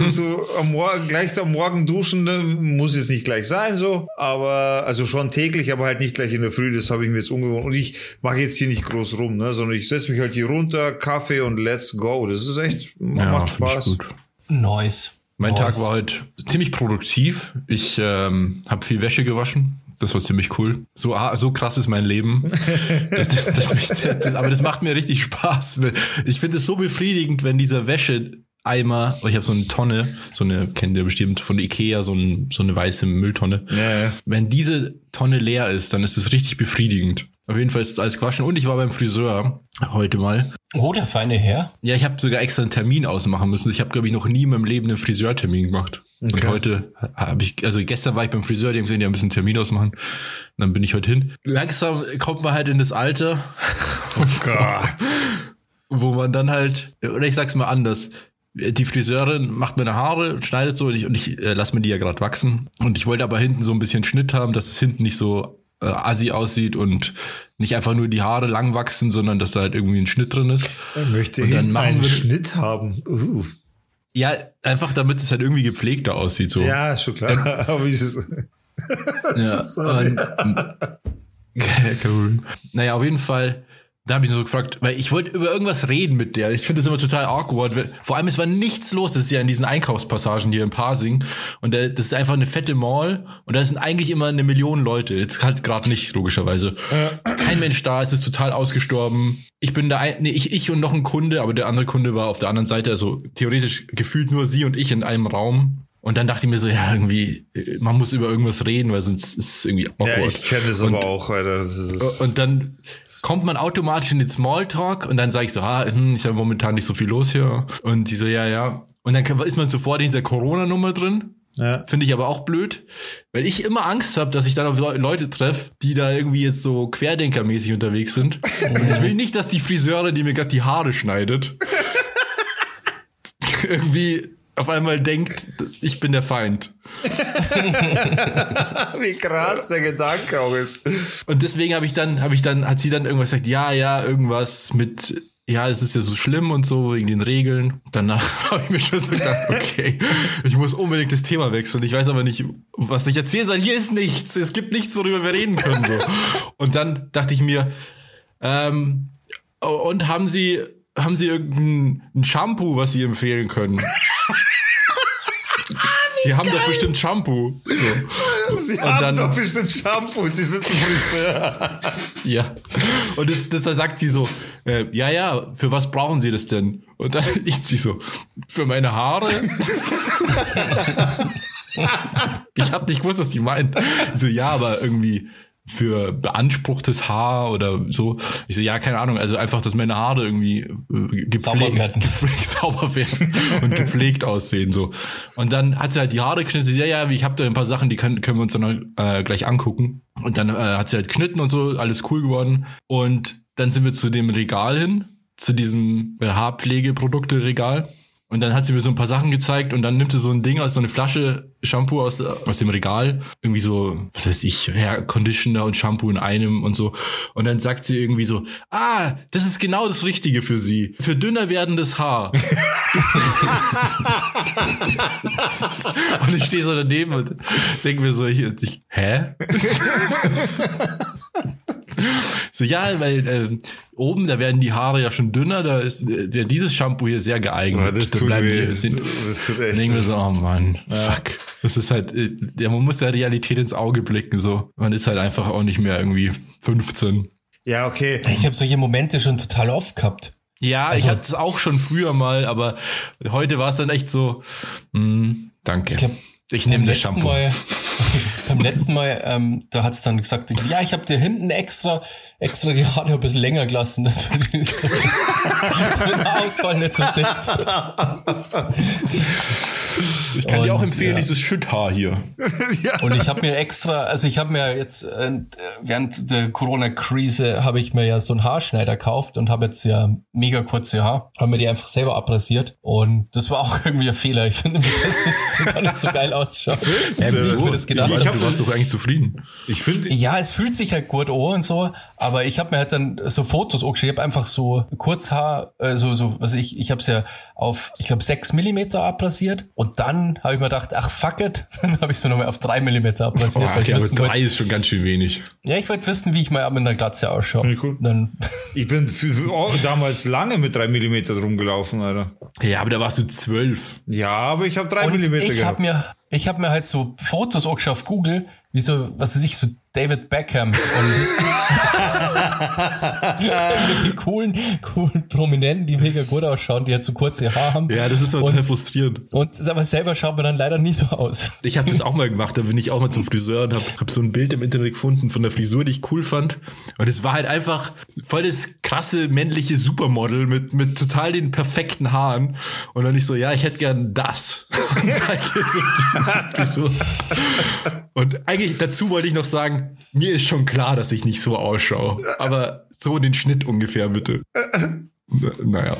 so am Morgen, gleich am Morgen duschen, ne, muss jetzt nicht gleich sein, so. Aber, also schon täglich, aber halt nicht gleich in der Früh, das habe ich mir jetzt umgewohnt. Und ich mache jetzt hier nicht groß rum, ne, sondern ich setze mich halt hier runter, Kaffee und let's go. Das ist echt, macht find ich Spaß. gut. Nice. Mein nice. Tag war heute ziemlich produktiv. Ich ähm, habe viel Wäsche gewaschen. Das war ziemlich cool. So, ah, so krass ist mein Leben. das, das, das, aber das macht mir richtig Spaß. Ich finde es so befriedigend, wenn dieser Wäscheeimer, oh, ich habe so eine Tonne, so eine, kennt ihr bestimmt von Ikea, so, ein, so eine weiße Mülltonne. Ja, ja. Wenn diese Tonne leer ist, dann ist es richtig befriedigend. Auf jeden Fall ist es alles gewaschen. Und ich war beim Friseur heute mal. Oh, der feine Herr. Ja, ich habe sogar extra einen Termin ausmachen müssen. Ich habe, glaube ich, noch nie in meinem Leben einen Friseurtermin gemacht. Und Okay. heute habe ich, also gestern war ich beim Friseur, die haben gesehen, die haben ein bisschen Termin ausmachen. Und dann bin ich heute hin. Langsam kommt man halt in das Alter, Oh Gott. wo man dann halt, oder ich sag's mal anders, die Friseurin macht meine Haare und schneidet so und ich, und ich äh, lasse mir die ja gerade wachsen. Und ich wollte aber hinten so ein bisschen Schnitt haben, dass es hinten nicht so äh, assi aussieht und nicht einfach nur die Haare lang wachsen, sondern dass da halt irgendwie ein Schnitt drin ist. Er möchte Und dann einen wir- Schnitt haben. Uh. Ja, einfach damit es halt irgendwie gepflegter aussieht. So. Ja, schon klar. Aber wie ist es? Ja, sorry. und, Kein Problem. Naja, auf jeden Fall, da habe ich so gefragt, weil ich wollte über irgendwas reden mit der. Ich finde das immer total awkward. Vor allem, es war nichts los. Das ist ja in diesen Einkaufspassagen hier in Pasing. Und da, das ist einfach eine fette Mall. Und da sind eigentlich immer eine Million Leute. Jetzt halt gerade nicht, logischerweise. Kein Mensch da, es ist total ausgestorben. Ich bin da, ein, nee, ich, ich und noch ein Kunde, aber der andere Kunde war auf der anderen Seite. Also theoretisch gefühlt nur sie und ich in einem Raum. Und dann dachte ich mir so, ja, irgendwie, äh, man muss über irgendwas reden, weil sonst ist es irgendwie awkward. Ja, ich kenne das Und- aber auch, Alter. Das ist, und dann kommt man automatisch in den Smalltalk und dann sage ich so, ah, hm, ist ja momentan nicht so viel los hier. Und die so, ja, ja. Und dann ist man sofort in dieser Corona-Nummer drin. ja. Finde ich aber auch blöd, weil ich immer Angst habe, dass ich dann auf Le- Leute treffe, die da irgendwie jetzt so querdenkermäßig unterwegs sind. Und ich will nicht, dass die Friseurin, die mir gerade die Haare schneidet, irgendwie auf einmal denkt, ich bin der Feind. Wie krass der Gedanke auch ist. Und deswegen habe ich dann, habe ich dann, hat sie dann irgendwas gesagt, ja, ja, irgendwas mit, ja, es ist ja so schlimm und so wegen den Regeln. Danach habe ich mir schon so gedacht, okay, ich muss unbedingt das Thema wechseln. Ich weiß aber nicht, was ich erzählen soll. Hier ist nichts. Es gibt nichts, worüber wir reden können. So. Und dann dachte ich mir, ähm, oh, und haben Sie, haben Sie irgendein ein Shampoo, was Sie empfehlen können? Sie haben doch bestimmt Shampoo. So. Sie Und haben dann- doch bestimmt Shampoo. Sie sind ein Friseur. Ja. Und das, das, da sagt sie so, äh, ja, ja, für was brauchen Sie das denn? Und dann ich sie so, für meine Haare? ich hab nicht gewusst, was die meint. Ich So, ja, aber irgendwie für beanspruchtes Haar oder so. Ich so, ja, keine Ahnung, also einfach, dass meine Haare irgendwie äh, gepflegt, Sauber werden. sauber werden und gepflegt aussehen, so. Und dann hat sie halt die Haare geschnitten, sie, ja, ja, ich habe da ein paar Sachen, die können, können wir uns dann äh, gleich angucken. Und dann äh, hat sie halt geschnitten und so, alles cool geworden. Und dann sind wir zu dem Regal hin, zu diesem äh, Haarpflegeprodukte-Regal. Und dann hat sie mir so ein paar Sachen gezeigt und dann nimmt sie so ein Ding aus so eine Flasche Shampoo aus, aus dem Regal. Irgendwie so, was weiß ich, Hair Conditioner und Shampoo in einem und so. Und dann sagt sie irgendwie so, ah, das ist genau das Richtige für sie. Für dünner werdendes Haar. und ich stehe so daneben und denke mir so, ich, ich, hä? So, ja, weil äh, oben, da werden die Haare ja schon dünner, da ist äh, der, dieses Shampoo hier sehr geeignet. Ja, das Da tut weh. sind- Das tut echt Dann denken wir weh. so, oh Mann, fuck. Das ist halt, äh, ja, man muss der Realität ins Auge blicken, so. Man ist halt einfach auch nicht mehr irgendwie 15. Ja, okay. Ich habe solche Momente schon total oft gehabt. Ja, ich Also- hatte es auch schon früher mal, aber heute war es dann echt so, mh, danke. Ich glaub, ich nehme das Shampoo. Mal, beim letzten Mal, ähm, da hat's dann gesagt, ja, ich habe dir hinten extra, extra die Haare ein bisschen länger gelassen, dass wir die so, dass wir den Ausfall nicht so sieht. Ich kann dir auch Und, empfehlen, ja. dieses Schütthaar hier. Und ich habe mir extra, also ich habe mir jetzt äh, während der Corona-Krise habe ich mir ja so einen Haarschneider gekauft und habe jetzt ja mega kurze Haar, habe mir die einfach selber abrasiert und das war auch irgendwie ein Fehler. Ich finde, dass das gar nicht so geil ausschaut. Ja, Wie ich mir das gedacht Ich hab- du warst doch eigentlich zufrieden. Ich finde, Ja, es fühlt sich halt gut an und so, aber ich habe mir halt dann so Fotos habe einfach so Kurzhaar, äh, so, so, was ich, ich habe es ja auf, ich glaube, 6 Millimeter abrasiert und dann habe ich mir gedacht, ach fuck it, dann habe ich es mir nochmal auf 3 Millimeter abrasiert. Oh, weil ich okay, aber drei ist schon ganz schön wenig. ja, ich wollte wissen, wie ich mal mit einer Glatze ausschaue. Ja, cool. Dann, ich bin für, für, oh, damals lange mit 3 mm rumgelaufen, Alter. Ja, aber da warst du zwölf. Ja, aber ich habe 3 und mm ich gehabt. habe mir, ich habe mir halt so Fotos angeschaut auf Google, wie so, was weiß ich, so David Beckham und irgendwelche coolen, coolen Prominenten, die mega gut ausschauen, die halt so kurze Haare haben. Ja, das ist aber und, sehr frustrierend. und aber selber schaut man dann leider nie so aus. Ich habe das auch mal gemacht, da bin ich auch mal zum Friseur und habe hab so ein Bild im Internet gefunden von der Frisur, die ich cool fand. Und es war halt einfach voll das krasse männliche Supermodel mit, mit total den perfekten Haaren. Und dann ich so, ja, ich hätte gern das. Und so die. Und eigentlich dazu wollte ich noch sagen, mir ist schon klar, dass ich nicht so ausschaue. Aber so den Schnitt ungefähr bitte. Naja.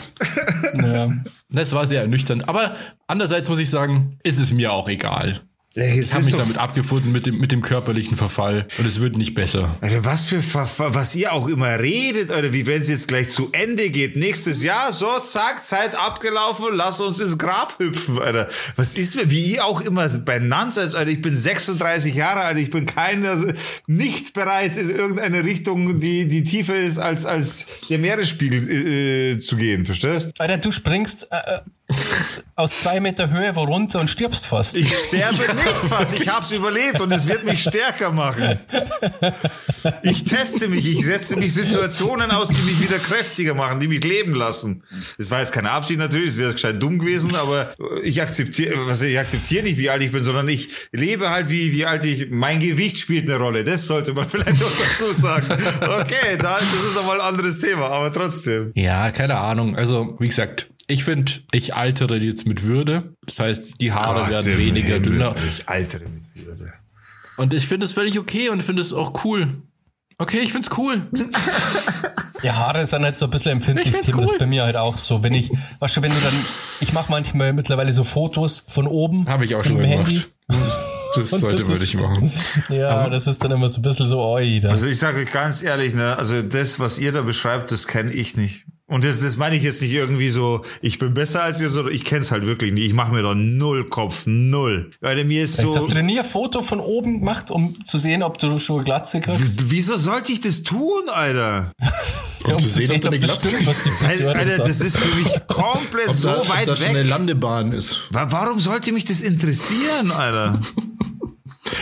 Ja. Das war sehr ernüchternd. Aber andererseits muss ich sagen, ist es mir auch egal. Ja, Ich habe mich doch- damit abgefunden mit dem, mit dem körperlichen Verfall und es wird nicht besser. Alter, was für, Ver- Ver- was ihr auch immer redet, Alter, wie wenn es jetzt gleich zu Ende geht. Nächstes Jahr, so, zack, Zeit abgelaufen, lass uns ins Grab hüpfen, Alter. Was ist mir, wie ihr auch immer benannt seid, Alter, ich bin 36 Jahre alt, ich bin keiner, nicht bereit, in irgendeine Richtung, die, die tiefer ist, als, als der Meeresspiegel äh, zu gehen, verstehst? Alter, du springst äh, äh, aus zwei Meter Höhe wo runter und stirbst fast. Ich sterbe nicht fast, ich hab's überlebt und es wird mich stärker machen. Ich teste mich, ich setze mich Situationen aus, die mich wieder kräftiger machen, die mich leben lassen. Das war jetzt keine Absicht natürlich, das wäre gescheit dumm gewesen, aber ich akzeptiere, was ich akzeptiere nicht, wie alt ich bin, sondern ich lebe halt wie, wie alt ich, mein Gewicht spielt eine Rolle, das sollte man vielleicht noch dazu sagen. Okay, da, das ist nochmal ein anderes Thema, aber trotzdem. Ja, keine Ahnung. Also, wie gesagt, ich finde, ich altere jetzt mit Würde. Das heißt, die Haare Gott werden weniger Himmel, dünner. Ich altere mit Würde. Und ich finde es völlig okay und finde es auch cool. Okay, ich finde es cool. Ja, Haare sind halt so ein bisschen ein empfindliches Ich find's Thema. Das cool. ist bei mir halt auch so. Wenn ich, weißt du, wenn du dann, ich mache manchmal mittlerweile so Fotos von oben. Habe ich auch schon mit mal dem gemacht. Das Und sollte man ist- nicht machen. Ja, das ist dann immer so ein bisschen so, oi. Also ich sage euch ganz ehrlich, ne, also das, was ihr da beschreibt, das kenne ich nicht. Und das, das meine ich jetzt nicht irgendwie so, ich bin besser als ihr, sondern ich kenne es halt wirklich nicht. Ich mache mir da null Kopf, null. Weil mir ist so. Hast du denn nie ein Foto von oben gemacht, um zu sehen, ob du schon eine Glatze kriegst? W- Wieso sollte ich das tun, Alter? Um zu sehen, ob da eine das Glatze stimmt, was die Alter, Alter, das ist für mich komplett Ob so da, ob weit da schon eine weg. Landebahn ist. Wa- Warum sollte mich das interessieren, Alter?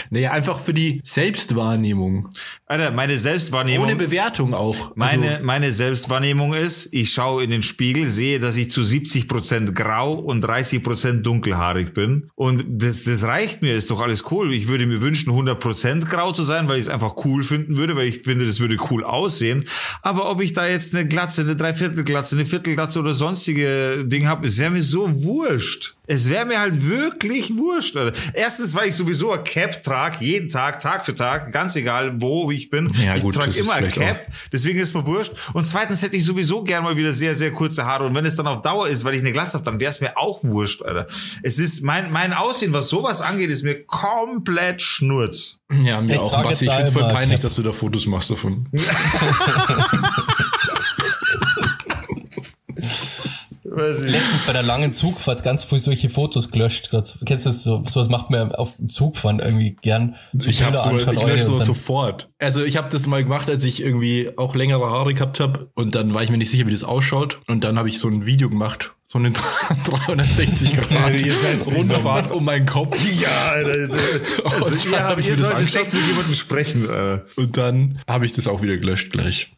Naja, einfach für die Selbstwahrnehmung. Alter, meine Selbstwahrnehmung. Ohne Bewertung auch. Meine, Also, meine Selbstwahrnehmung ist, ich schaue in den Spiegel, sehe, dass ich zu 70 Prozent grau und 30 Prozent dunkelhaarig bin. Und das, das reicht mir, ist doch alles cool. Ich würde mir wünschen, 100 Prozent grau zu sein, weil ich es einfach cool finden würde, weil ich finde, das würde cool aussehen. Aber ob ich da jetzt eine Glatze, eine Dreiviertelglatze, eine Viertelglatze oder sonstige Ding habe, es wäre mir so wurscht. Es wäre mir halt wirklich wurscht. Alter. Erstens, weil ich sowieso ein Cap trage, jeden Tag, Tag für Tag, ganz egal, wo ich bin. Ja, ich gut, trage immer Cap. Deswegen ist mir wurscht. Und zweitens hätte ich sowieso gern mal wieder sehr, sehr kurze Haare. Und wenn es dann auf Dauer ist, weil ich eine Glatze habe, dann wäre es mir auch wurscht, Alter. Es ist mein, mein Aussehen, was sowas angeht, ist mir komplett Schnurz. ja, mir Ich auch. Basti, ich finde es voll peinlich, Cap. dass du da Fotos machst davon. Weiß ich. letztens bei der langen Zugfahrt ganz viel solche Fotos gelöscht. Kennst du das so? Sowas macht man auf dem Zugfahren irgendwie gern. So Ich habe sowas, ich lösche sowas sofort. Also ich habe das mal gemacht, als ich irgendwie auch längere Haare gehabt habe und dann war ich mir nicht sicher, wie das ausschaut und dann habe ich so ein Video gemacht, so eine 360 Grad Ihr Rundfahrt um meinen Kopf. Ja, Alter. Also Und dann ihr, hab ich ihr mir das solltet echt mit jemandem sprechen, Alter. Und dann habe ich das auch wieder gelöscht gleich.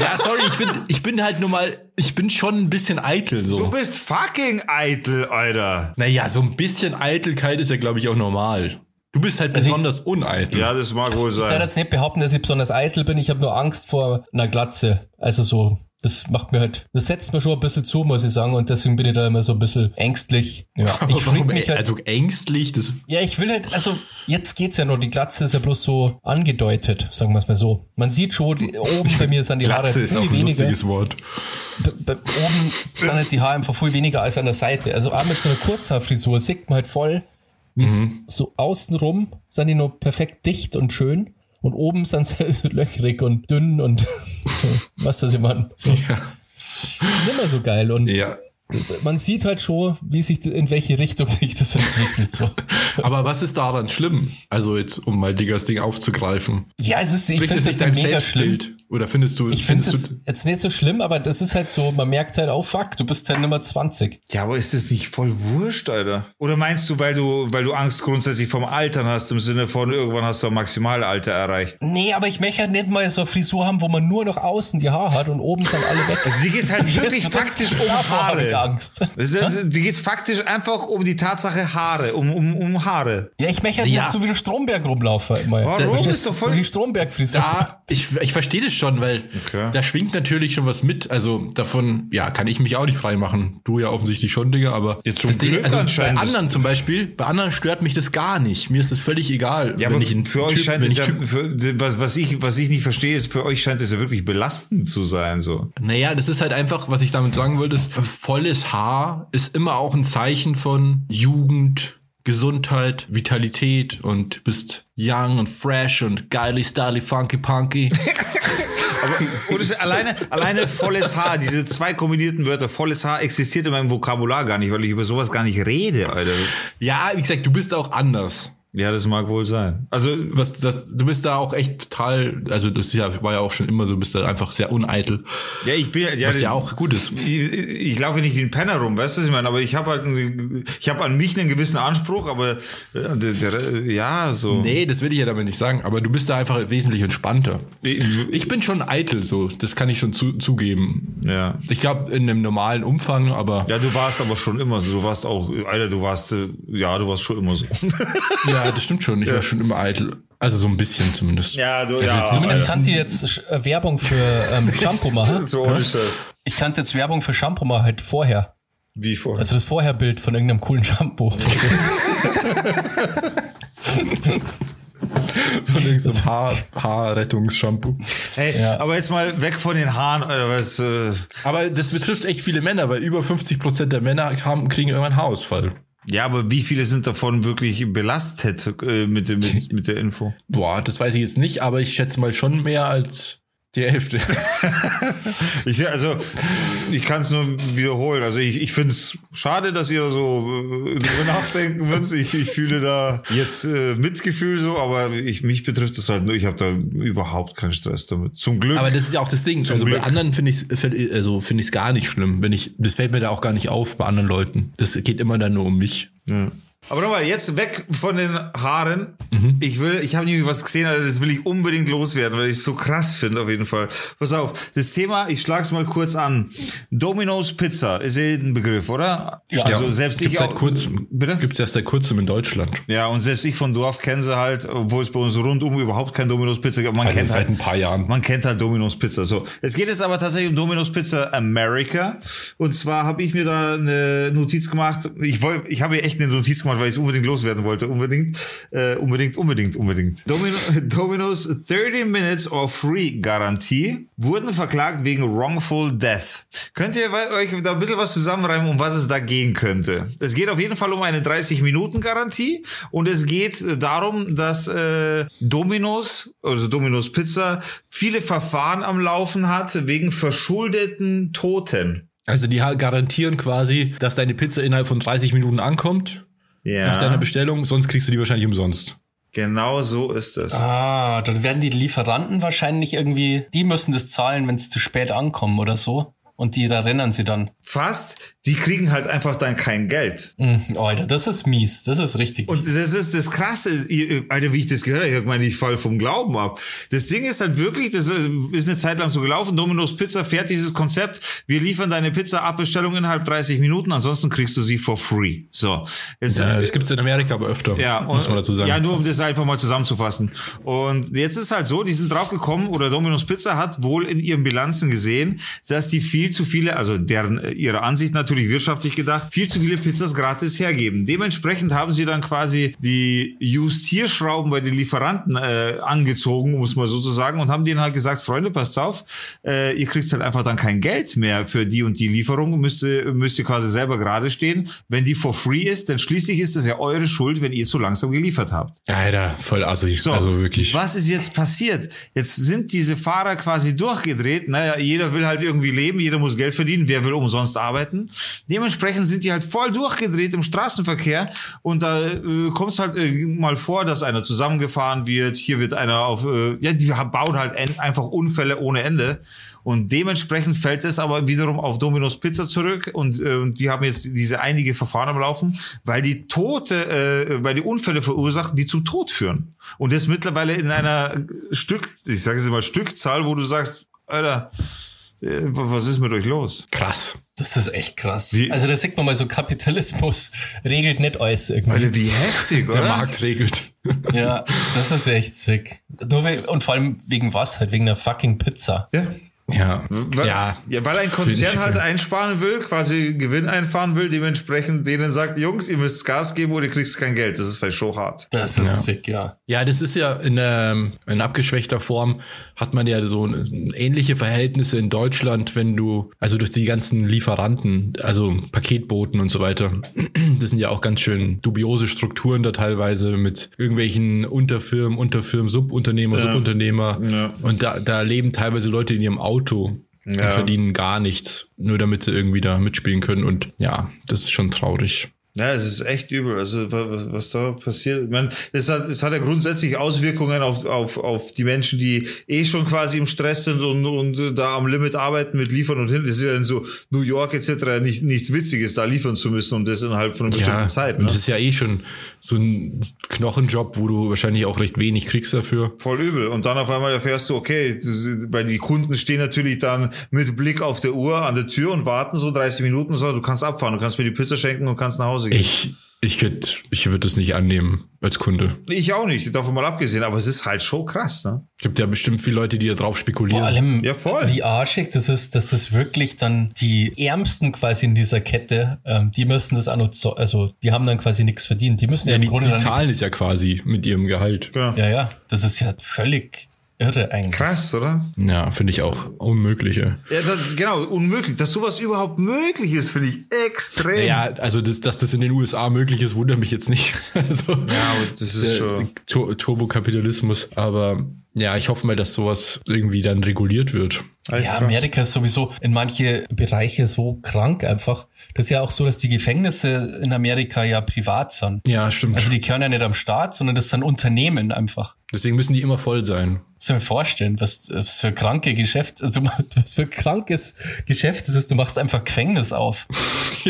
ja, sorry, ich bin, ich bin halt nur mal, ich bin schon ein bisschen eitel Du so. bist fucking eitel, Alter. Naja, so ein bisschen Eitelkeit ist ja, glaube ich, auch normal. Du bist halt Also ich- besonders uneitel. Ja, das mag wohl Ich kann sein. jetzt nicht behaupten, dass ich besonders eitel bin. Ich habe nur Angst vor einer Glatze. Also so, das macht mir halt, das setzt mir schon ein bisschen zu, muss ich sagen. Und deswegen bin ich da immer so ein bisschen ängstlich. Ja, ich warum, mich halt. also ängstlich, das Ja, ich will halt, also jetzt geht's ja noch, die Glatze ist ja bloß so angedeutet, sagen wir es mal so. Man sieht schon, die, oben bei mir sind die Haare Glatze ist auch viel ein weniger. lustiges Wort. B- b- oben sind halt die Haare einfach viel weniger als an der Seite. Also auch mit so einer Kurzhaarfrisur sieht man halt voll, wie es Mhm. so außenrum sind die noch perfekt dicht und schön. Und oben sind sie halt löchrig und dünn und so, was das immer so. Ja. Nimmer so geil. Und ja. man sieht halt schon, wie sich, in welche Richtung sich das entwickelt. So. Aber was ist daran schlimm? Also jetzt, um mal Diggers Ding aufzugreifen. Ja, es ist, ich finde das es deinem mega schlimm. Oder findest du, Ich finde findest es du, jetzt nicht so schlimm, aber das ist halt so, man merkt halt, oh fuck, du bist halt Nummer 20. Ja, aber ist das nicht voll wurscht, Alter? Oder meinst du, weil du, weil du Angst grundsätzlich vom Altern hast, im Sinne von irgendwann hast du ein Maximalalter erreicht? Nee, aber ich möchte halt nicht mal so eine Frisur haben, wo man nur noch außen die Haare hat und oben sind alle weg. Also dir geht's halt wirklich Das- faktisch um Haare. Angst. Das dir geht's faktisch einfach um die Tatsache Haare, um, um, um Haare. Ja, ich möchte halt Ja. nicht so wie der Stromberg rumlaufen. Immer. Warum? Verstehst Ist doch voll- So die Stromberg-Frisur. da, ich, ich verstehe das schon, weil Okay. da schwingt natürlich schon was mit. Also davon, ja, kann ich mich auch nicht frei machen. Du ja offensichtlich schon, Digga, aber Ja, zum das Ding, also bei anderen zum Beispiel, bei anderen stört mich das gar nicht. Mir ist das völlig egal. Ja, wenn aber für euch Typ- scheint es ja, für, was, was, ich, was ich nicht verstehe, ist, für euch scheint es ja wirklich belastend zu sein. So. Naja, das ist halt einfach, was ich damit sagen wollte, ist, volles Haar ist immer auch ein Zeichen von Jugend, Gesundheit, Vitalität und bist young und fresh und geily, styly, funky, punky. Es, alleine, alleine volles Haar, diese zwei kombinierten Wörter, volles Haar existiert in meinem Vokabular gar nicht, weil ich über sowas gar nicht rede, Alter. ja, wie gesagt, du bist auch anders. Ja, das mag wohl sein. Also, Was, das, du bist da auch echt total, also das ist ja, war ja auch schon immer so, bist da einfach sehr uneitel. ja, ich bin ja, Was ja auch gut ist. Ich, ich laufe nicht wie ein Penner rum, weißt du, was ich meine? Aber ich habe halt, einen- ich habe an mich einen gewissen Anspruch, aber äh, der, der, ja, so. Nee, das will ich ja damit nicht sagen, aber du bist da einfach wesentlich entspannter. Ich- Ich bin schon eitel, so, das kann ich schon zu, zugeben. Ja. Ich glaube, in einem normalen Umfang, aber Ja, du warst aber schon immer so. Du warst auch, Alter, du warst, äh, ja, du warst schon immer so. ja, das stimmt schon. Ich war schon immer eitel. Also so ein bisschen zumindest. Ja, du, ja, Zumindest kannte ich jetzt äh, Werbung für ähm, Shampoo machen. So ohne Scheiß. Ich kannte jetzt Werbung für Shampoo mal halt vorher. Wie vorher. Also das Vorherbild von irgendeinem coolen Shampoo. Von irgendeinem Haar, Haarrettungsshampoo. Hey, Ja. aber jetzt mal weg von den Haaren, Alter, was, äh, Aber das betrifft echt viele Männer, weil über 50% der Männer haben, kriegen irgendwann Haarausfall. Ja, aber wie viele sind davon wirklich belastet äh, mit, mit, mit der Info? Boah, das weiß ich jetzt nicht, aber ich schätze mal schon mehr als die Hälfte. Ich, also, ich kann es nur wiederholen. Also ich, ich finde es schade, dass ihr so äh, drüber nachdenken müsst. Ich, ich fühle da jetzt äh, Mitgefühl so, aber ich, mich betrifft es halt nur. Ich habe da überhaupt keinen Stress damit. Zum Glück. Aber das ist ja auch das Ding. also Glück. bei anderen finde ich es also finde ich es gar nicht schlimm, wenn ich das fällt mir da auch gar nicht auf bei anderen Leuten. Das geht immer dann nur um mich. Ja. Aber nochmal, jetzt weg von den Haaren. Mhm. Ich will, ich habe nämlich was gesehen, Alter, das will ich unbedingt loswerden, weil ich es so krass finde auf jeden Fall. Pass auf, das Thema, ich schlag's mal kurz an. Domino's Pizza ist ja ein Begriff, oder? Ja. Also Ja. selbst Gibt's ich seit auch. kurzem. Bitte? Gibt's erst seit kurzem in Deutschland. Ja, und selbst ich von Dorf kenne sie halt, obwohl es bei uns rundum überhaupt kein Domino's Pizza gibt. Man Also kennt seit halt ein paar Jahren. Man kennt halt Domino's Pizza. So, es geht jetzt aber tatsächlich um Domino's Pizza America. Und zwar habe ich mir da eine Notiz gemacht. Ich wollte, ich habe mir echt eine Notiz gemacht, weil ich es unbedingt loswerden wollte. Unbedingt, äh, unbedingt, unbedingt, unbedingt. Domino, Domino's 30 Minutes or Free Garantie wurden verklagt wegen Wrongful Death. Könnt ihr euch da ein bisschen was zusammenreimen, um was es da gehen könnte? Es geht auf jeden Fall um eine 30-Minuten-Garantie und es geht äh, darum, dass äh, Domino's, also Domino's Pizza, viele Verfahren am Laufen hat wegen verschuldeten Toten. Also die garantieren quasi, dass deine Pizza innerhalb von 30 Minuten ankommt Ja, nach deiner Bestellung, sonst kriegst du die wahrscheinlich umsonst. genau so ist es. Ah, dann werden die Lieferanten wahrscheinlich irgendwie, die müssen das zahlen, wenn es zu spät ankommen oder so. Und die, da rennen sie dann. Fast, die kriegen halt einfach dann kein Geld. Mhm, Alter, das ist mies. Das ist richtig. Und das ist das Krasse, ihr- Alter, wie ich das gehört habe, ich meine, ich fall vom Glauben ab. Das Ding ist halt wirklich, das ist eine Zeit lang so gelaufen, Domino's Pizza fährt dieses Konzept, wir liefern deine Pizza-Abbestellung innerhalb 30 Minuten, ansonsten kriegst du sie for free. So. Jetzt, Ja, das gibt's in Amerika aber öfter, ja, muss man dazu sagen. Ja, nur um das einfach mal zusammenzufassen. Und jetzt ist halt so, die sind draufgekommen, oder Domino's Pizza hat wohl in ihren Bilanzen gesehen, dass die viel zu viele, also deren ihrer Ansicht natürlich wirtschaftlich gedacht, viel zu viele Pizzas gratis hergeben. Dementsprechend haben sie dann quasi die Justierschrauben bei den Lieferanten äh, angezogen, um es mal so zu sagen, und haben denen halt gesagt, Freunde, passt auf, äh, ihr kriegt halt einfach dann kein Geld mehr für die und die Lieferung, müsst ihr, müsst ihr quasi selber gerade stehen. Wenn die for free ist, dann schließlich ist das ja eure Schuld, wenn ihr zu langsam geliefert habt. Alter, voll assi. So, also wirklich. was ist jetzt passiert? Jetzt sind diese Fahrer quasi durchgedreht. Naja, jeder will halt irgendwie leben, jeder muss Geld verdienen, wer will umsonst arbeiten. Dementsprechend sind die halt voll durchgedreht im Straßenverkehr und da äh, kommt es halt äh, mal vor, dass einer zusammengefahren wird, hier wird einer auf, äh, ja, die bauen halt einfach Unfälle ohne Ende. Und dementsprechend fällt es aber wiederum auf Domino's Pizza zurück und, äh, die haben jetzt diese einige Verfahren am Laufen, weil die Tote, äh, weil die Unfälle verursachen, die zum Tod führen. Und das mittlerweile in einer Stück, ich sage jetzt mal Stückzahl, wo du sagst, Alter, was ist mit euch los? Krass. Das ist echt krass. Wie- Also da sieht man mal so, Kapitalismus regelt nicht alles irgendwie. Alter, wie heftig, Der oder? Markt regelt. Ja, das ist echt sick. Nur und vor allem wegen was? Halt wegen der fucking Pizza. Ja. Ja, Weil, ja, ja, weil ein Konzern halt einsparen will, quasi Gewinn einfahren will, dementsprechend denen sagt, Jungs, ihr müsst Gas geben oder ihr kriegt kein Geld. Das ist vielleicht schon hart. Das ist sick, ja. Ja, das ist ja in, ähm, in abgeschwächter Form hat man ja so äh, ähnliche Verhältnisse in Deutschland, wenn du, also durch die ganzen Lieferanten, also Paketboten und so weiter, das sind ja auch ganz schön dubiose Strukturen da teilweise mit irgendwelchen Unterfirmen, Unterfirmen, Subunternehmer, Subunternehmer. Ja. Und da, da leben teilweise Leute in ihrem Auto und Ja. verdienen gar nichts, nur damit sie irgendwie da mitspielen können. Und ja, das ist schon traurig. Ja, es ist echt übel. Also was, was da passiert, ich meine, es hat, es hat ja grundsätzlich Auswirkungen auf, auf, auf die Menschen, die eh schon quasi im Stress sind und, und da am Limit arbeiten mit liefern und hin. Das ist ja in so New York etc. nicht nichts Witziges, da liefern zu müssen und das innerhalb von einer bestimmten Zeit. und Ne? das ist ja eh schon so ein Knochenjob, wo du wahrscheinlich auch recht wenig kriegst dafür. Voll übel. Und dann auf einmal erfährst du, okay, weil die Kunden stehen natürlich dann mit Blick auf der Uhr an der Tür und warten so 30 Minuten, so, du kannst abfahren, du kannst mir die Pizza schenken und kannst nach Hause gehen. Ich, ich würde ich würd das nicht annehmen als Kunde. Ich auch nicht, davon mal abgesehen, aber es ist halt schon krass, ne? Gibt ja bestimmt viele Leute, die da drauf spekulieren. Vor allem, Ja, voll. wie arschig das ist, dass das wirklich dann die Ärmsten quasi in dieser Kette, ähm, die müssen das auch noch, zo- also die haben dann quasi nichts verdient. Die müssen ja, ja, im die, Grunde die zahlen es ja quasi mit ihrem Gehalt. Genau. ja, ja, das ist ja völlig irre eigentlich. Krass, oder? Ja, finde ich auch unmöglich. Ja, Ja, das, genau, unmöglich. Dass sowas überhaupt möglich ist, finde ich extrem. ja also das, dass das in den USA möglich ist, wundert mich jetzt nicht. also, Ja, aber das ist schon. Tur Turbokapitalismus. Aber ja, ich hoffe mal, dass sowas irgendwie dann reguliert wird. Ja, Amerika ist sowieso in manche Bereiche so krank einfach. Das ist ja auch so, dass die Gefängnisse in Amerika ja privat sind. Ja, stimmt. Also die gehören ja nicht am Staat, sondern das sind Unternehmen einfach. Deswegen müssen die immer voll sein. Muss ich mir vorstellen, was, was für kranke Geschäft, also was für krankes Geschäft es ist. Du machst einfach Gefängnis auf.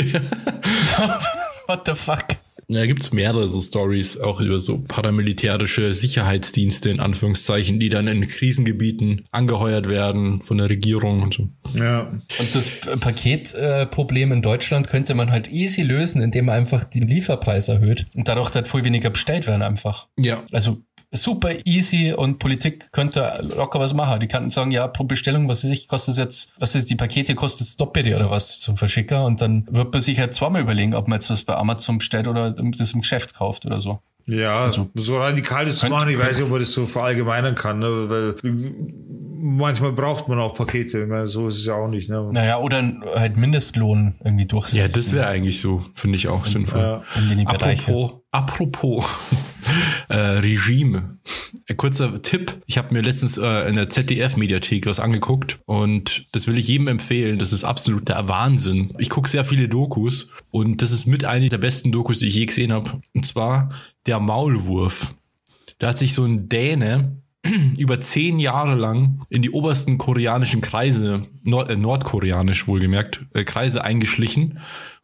What the fuck? Ja, gibt's mehrere so Stories, auch über so paramilitärische Sicherheitsdienste in Anführungszeichen, die dann in Krisengebieten angeheuert werden von der Regierung und so. Ja. Und das Paketproblem in Deutschland könnte man halt easy lösen, indem man einfach den Lieferpreis erhöht und dadurch halt viel weniger bestellt werden einfach. Ja. Also super easy und Politik könnte locker was machen. Die könnten sagen, ja, pro Bestellung, was weiß ich, kostet es jetzt, was ist die Pakete kostet es doppelte oder was zum Verschicker und dann wird man sich halt zweimal überlegen, ob man jetzt was bei Amazon bestellt oder das im Geschäft kauft oder so. Ja, so radikal das zu könnt- machen, ich weiß nicht, ob man das so verallgemeinern kann, ne? weil manchmal braucht man auch Pakete, ich meine, so ist es ja auch nicht. Ne? Naja, oder halt Mindestlohn irgendwie durchsetzen. Ja, das wäre eigentlich so, finde ich auch sinnvoll. Ja. in den Bereiche. Apropos, äh, Regime. Ein kurzer Tipp. Ich habe mir letztens äh, in der ZDF-Mediathek was angeguckt und das will ich jedem empfehlen. Das ist absolut der Wahnsinn. Ich gucke sehr viele Dokus und das ist mit einer der besten Dokus, die ich je gesehen habe. Und zwar der Maulwurf. Da hat sich so ein Däne über zehn Jahre lang in die obersten koreanischen Kreise, Nord äh, nordkoreanisch wohlgemerkt, äh, Kreise eingeschlichen.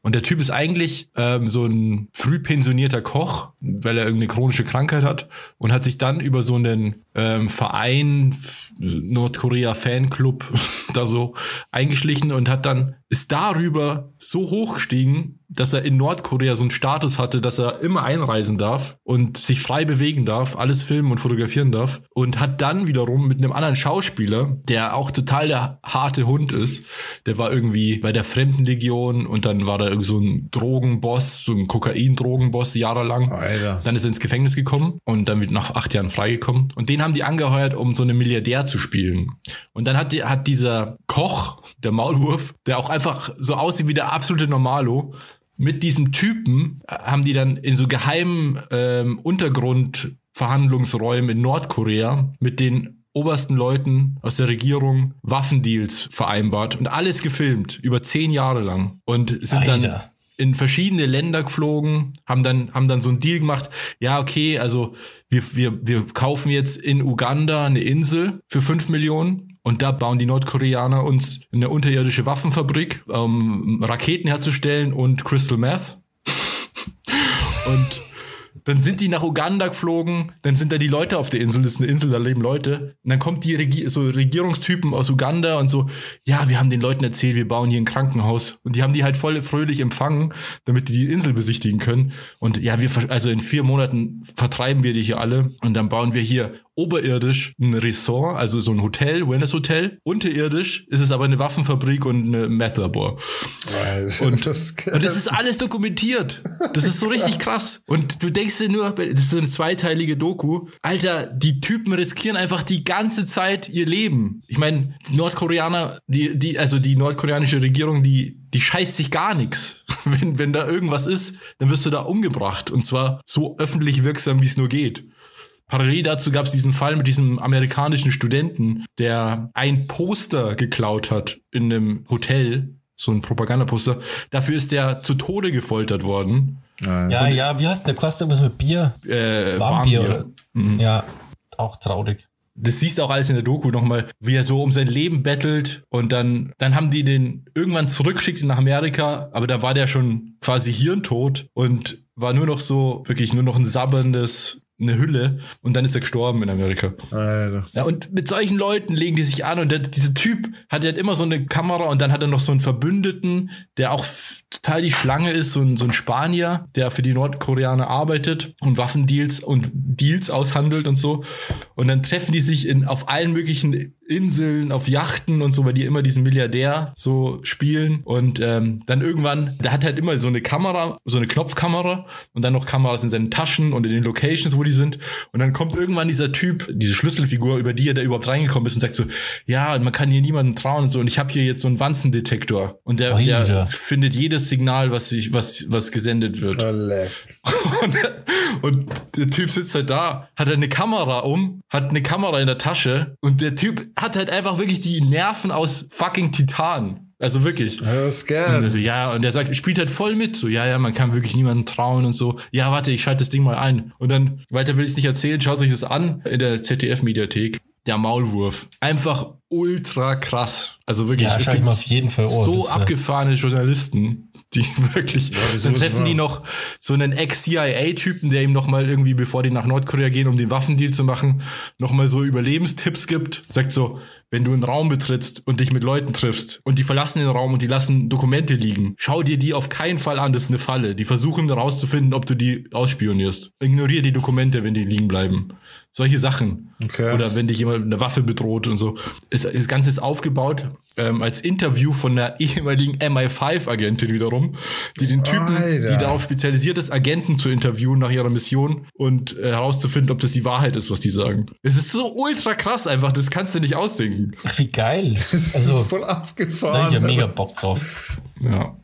Und der Typ ist eigentlich ähm, so ein früh pensionierter Koch, weil er irgendeine chronische Krankheit hat und hat sich dann über so einen ähm, Verein, Nordkorea Fanclub, da so eingeschlichen und hat dann, ist darüber so hochgestiegen, dass er in Nordkorea so einen Status hatte, dass er immer einreisen darf und sich frei bewegen darf, alles filmen und fotografieren darf und hat dann wiederum mit einem anderen Schauspieler, der auch total der harte Hund ist, der war irgendwie bei der Fremdenlegion und dann war da irgendwie so ein Drogenboss, so ein Kokain-Drogenboss jahrelang. Alter. Dann ist er ins Gefängnis gekommen und dann wird nach acht Jahren freigekommen. Und den haben die angeheuert, um so einen Milliardär zu spielen. Und dann hat, die, hat dieser Koch, der Maulwurf, der auch einfach so aussieht wie der absolute Normalo, mit diesem Typen äh, haben die dann in so geheimen ähm, Untergrundverhandlungsräumen in Nordkorea mit den obersten Leuten aus der Regierung Waffendeals vereinbart und alles gefilmt über zehn Jahre lang und sind dann Alter. In verschiedene Länder geflogen, haben dann, haben dann so einen Deal gemacht. Ja, okay, also wir, wir, wir kaufen jetzt in Uganda eine Insel für fünf Millionen und da bauen die Nordkoreaner uns eine unterirdische Waffenfabrik, um Raketen herzustellen und Crystal Meth. und Dann sind die nach Uganda geflogen, dann sind da die Leute auf der Insel, das ist eine Insel, da leben Leute. Und dann kommt die Regi so Regierungstypen aus Uganda und so, ja, wir haben den Leuten erzählt, wir bauen hier ein Krankenhaus. Und die haben die halt voll fröhlich empfangen, damit die die Insel besichtigen können. Und ja, wir, also in vier Monaten vertreiben wir die hier alle und dann bauen wir hier oberirdisch ein Resort, also so ein Hotel, Wellness-Hotel. Unterirdisch ist es aber eine Waffenfabrik und eine Meth-Labor. Und, das, und das ist alles dokumentiert. Das ist so richtig krass. Und du denkst dir nur, das ist so eine zweiteilige Doku. Alter, die Typen riskieren einfach die ganze Zeit ihr Leben. Ich meine, Nordkoreaner, die, die, also die nordkoreanische Regierung, die, die scheißt sich gar nichts. Wenn, wenn da irgendwas ist, dann wirst du da umgebracht. Und zwar so öffentlich wirksam, wie es nur geht. Parallel dazu gab es diesen Fall mit diesem amerikanischen Studenten, der ein Poster geklaut hat in einem Hotel, so ein Propagandaposter. Dafür ist der zu Tode gefoltert worden. Ja, ja, wie heißt denn der? Kostet irgendwas mit Bier? Äh, Warmbier, Warmbier. oder? Mhm. Ja, auch traurig. Das siehst du auch alles in der Doku nochmal, wie er so um sein Leben bettelt und dann, dann haben die den irgendwann zurückgeschickt nach Amerika, aber da war der schon quasi hirntot und war nur noch so, wirklich nur noch ein sabberndes, eine Hülle und dann ist er gestorben in Amerika. Alter. Ja, und mit solchen Leuten legen die sich an und der, dieser Typ hat halt immer so eine Kamera und dann hat er noch so einen Verbündeten, der auch total die Schlange ist, so ein, so ein Spanier, der für die Nordkoreaner arbeitet und Waffendeals und Deals aushandelt und so. Und dann treffen die sich in, auf allen möglichen Inseln, auf Yachten und so, weil die immer diesen Milliardär so spielen. Und ähm, dann irgendwann, der hat halt immer so eine Kamera, so eine Knopfkamera und dann noch Kameras in seinen Taschen und in den Locations, wo die sind. Und dann kommt irgendwann dieser Typ, diese Schlüsselfigur, über die er da überhaupt reingekommen ist und sagt so, ja, man kann hier niemandem trauen und so. Und ich habe hier jetzt so einen Wanzendetektor. Und der, der findet jedes Signal, was sich, was, was gesendet wird. Und, und der Typ sitzt halt da, hat eine Kamera um, hat eine Kamera in der Tasche und der Typ hat halt einfach wirklich die Nerven aus fucking Titan. Also wirklich. Und so, ja, und er sagt, spielt halt voll mit. So, ja, ja, man kann wirklich niemandem trauen und so. Ja, warte, ich schalte das Ding mal ein. Und dann, weiter will ich es nicht erzählen, schaut sich das an in der ZDF-Mediathek. Der Maulwurf. Einfach ultra krass. Also wirklich. Ja, es gibt auf jeden Fall. Oh, so abgefahrene Journalisten, die wirklich. das dann treffen die noch so einen Ex-CIA-Typen, der ihm noch mal irgendwie, bevor die nach Nordkorea gehen, um den Waffendeal zu machen, noch mal so Überlebenstipps gibt. Sagt so, wenn du einen Raum betrittst und dich mit Leuten triffst und die verlassen den Raum und die lassen Dokumente liegen, schau dir die auf keinen Fall an, das ist eine Falle. Die versuchen herauszufinden, ob du die ausspionierst. Ignoriere die Dokumente, wenn die liegen bleiben. Solche Sachen. Okay. Oder wenn dich jemand mit einer Waffe bedroht und so. Ist, das Ganze ist aufgebaut ähm, als Interview von einer ehemaligen MI5-Agentin wiederum, die den Typen, Alter. die darauf spezialisiert ist, Agenten zu interviewen nach ihrer Mission und äh, herauszufinden, ob das die Wahrheit ist, was die sagen. Es ist so ultra krass einfach, das kannst du nicht ausdenken. Ach, wie geil. Das ist Also, voll da hab abgefahren. ich ja mega Bock drauf. Ja.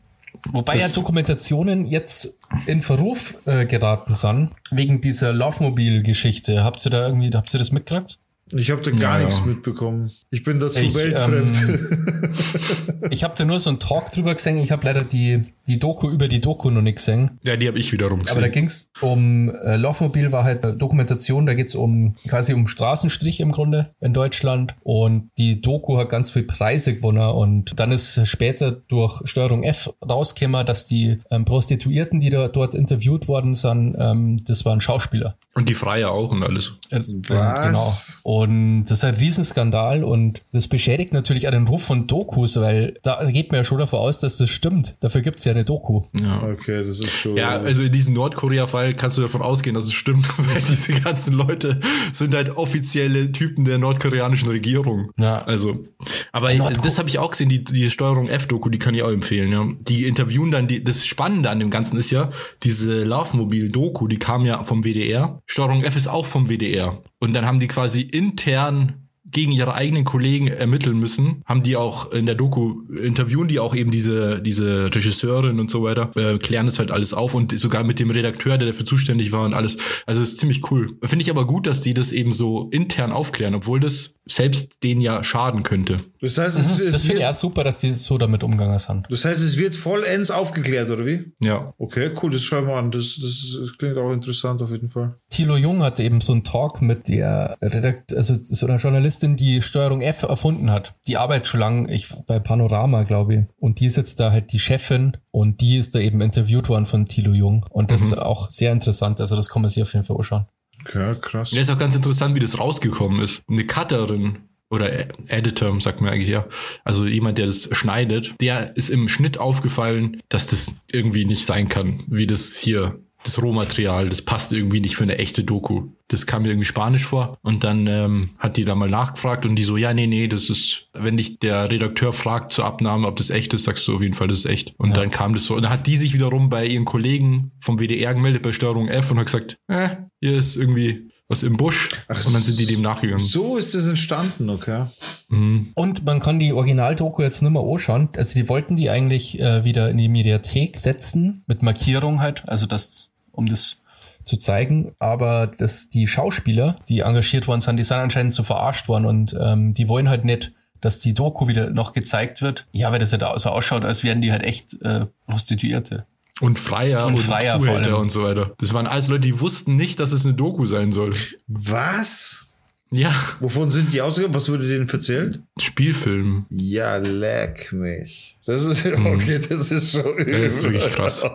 Wobei ja Das- Dokumentationen jetzt in Verruf äh, geraten sind, wegen dieser Laufmobil-Geschichte. Habt ihr da irgendwie, habt ihr das mitgekriegt? Ich habe da gar Ja, nichts ja. mitbekommen. Ich bin dazu Ich, weltfremd. Ich habe da nur so einen Talk drüber gesehen. Ich habe leider die, die Doku über die Doku noch nicht gesehen. Ja, die habe ich wiederum gesehen. Aber da ging's um äh, Laufmobil war halt eine Dokumentation, da geht's um quasi um Straßenstrich im Grunde in Deutschland und die Doku hat ganz viel Preise gewonnen und dann ist später durch Steuerung F rausgekommen, dass die ähm, Prostituierten, die da dort interviewt worden sind, ähm, das waren Schauspieler. und die Freie auch und alles. Äh, äh, Was? Genau. Und das ist ein Riesenskandal und das beschädigt natürlich auch den Ruf von Dokus, weil da geht man ja schon davon aus, dass das stimmt. Dafür gibt's ja eine Doku. Ja. Okay, das ist schon. Ja, also in diesem Nordkorea-Fall kannst du davon ausgehen, dass es stimmt, weil diese ganzen Leute sind halt offizielle Typen der nordkoreanischen Regierung. Ja. Also, aber Nordko- das habe ich auch gesehen, die, die Steuerung F-Doku, die kann ich auch empfehlen, ja. Die interviewen dann, die, das Spannende an dem Ganzen ist ja, diese Laufmobil-Doku, die kam ja vom WDR. Steuerung F ist auch vom WDR. Und dann haben die quasi intern gegen ihre eigenen Kollegen ermitteln müssen, haben die auch in der Doku interviewen die auch eben diese diese Regisseurin und so weiter, äh, klären das halt alles auf und sogar mit dem Redakteur, der dafür zuständig war und alles. Also ist ziemlich cool. Finde ich aber gut, dass die das eben so intern aufklären, obwohl das selbst denen ja schaden könnte. das heißt, es, Das es finde ich wird, auch super, dass die so damit umgegangen sind. das heißt, es wird vollends aufgeklärt, oder wie? Ja. Okay, cool, das schauen wir an. Das, das, das klingt auch interessant auf jeden Fall. Thilo Jung hatte eben so einen Talk mit der Redakt also so einer Journalistin Journalistin, die Steuerung F erfunden hat. Die arbeitet schon lange ich, bei Panorama, glaube ich. Und die ist jetzt da halt die Chefin und die ist da eben interviewt worden von Thilo Jung. Und das ist auch sehr interessant. Also das kann man sich auf jeden Fall anschauen. Okay, krass. Ja, ist auch ganz interessant, wie das rausgekommen ist. Eine Cutterin oder Editor, sagt man eigentlich ja. Also jemand, der das schneidet, der ist im Schnitt aufgefallen, dass das irgendwie nicht sein kann, wie das hier das Rohmaterial, das passt irgendwie nicht für eine echte Doku. Das kam mir irgendwie spanisch vor. Und dann ähm, hat die da mal nachgefragt und die so, ja, nee, nee, das ist, wenn dich der Redakteur fragt zur Abnahme, ob das echt ist, sagst du auf jeden Fall, das ist echt. Und Ja. dann kam das so. Und dann hat die sich wiederum bei ihren Kollegen vom WDR gemeldet bei Steuerung F und hat gesagt, äh, hier ist irgendwie was im Busch. und dann sind die dem nachgegangen. So ist es entstanden, okay. Mhm. Und man kann die Originaldoku jetzt nicht mehr anschauen. Also die wollten die eigentlich äh, wieder in die Mediathek setzen, mit Markierung halt, also das, um das zu zeigen. Aber das, die Schauspieler, die engagiert worden sind, die sind anscheinend so verarscht worden und ähm, die wollen halt nicht, dass die Doku wieder noch gezeigt wird. Ja, weil das ja da so ausschaut, als wären die halt echt äh, Prostituierte. Und Freier Und und, Freier vor Zuhälter allem. und so weiter. Das waren alles Leute, die wussten nicht, dass es eine Doku sein soll. Was? Ja, Wovon sind die ausgegangen? Was wurde denen erzählt? Spielfilm. Ja, leck mich. Das ist, okay, das ist schon übel. Das ist wirklich krass.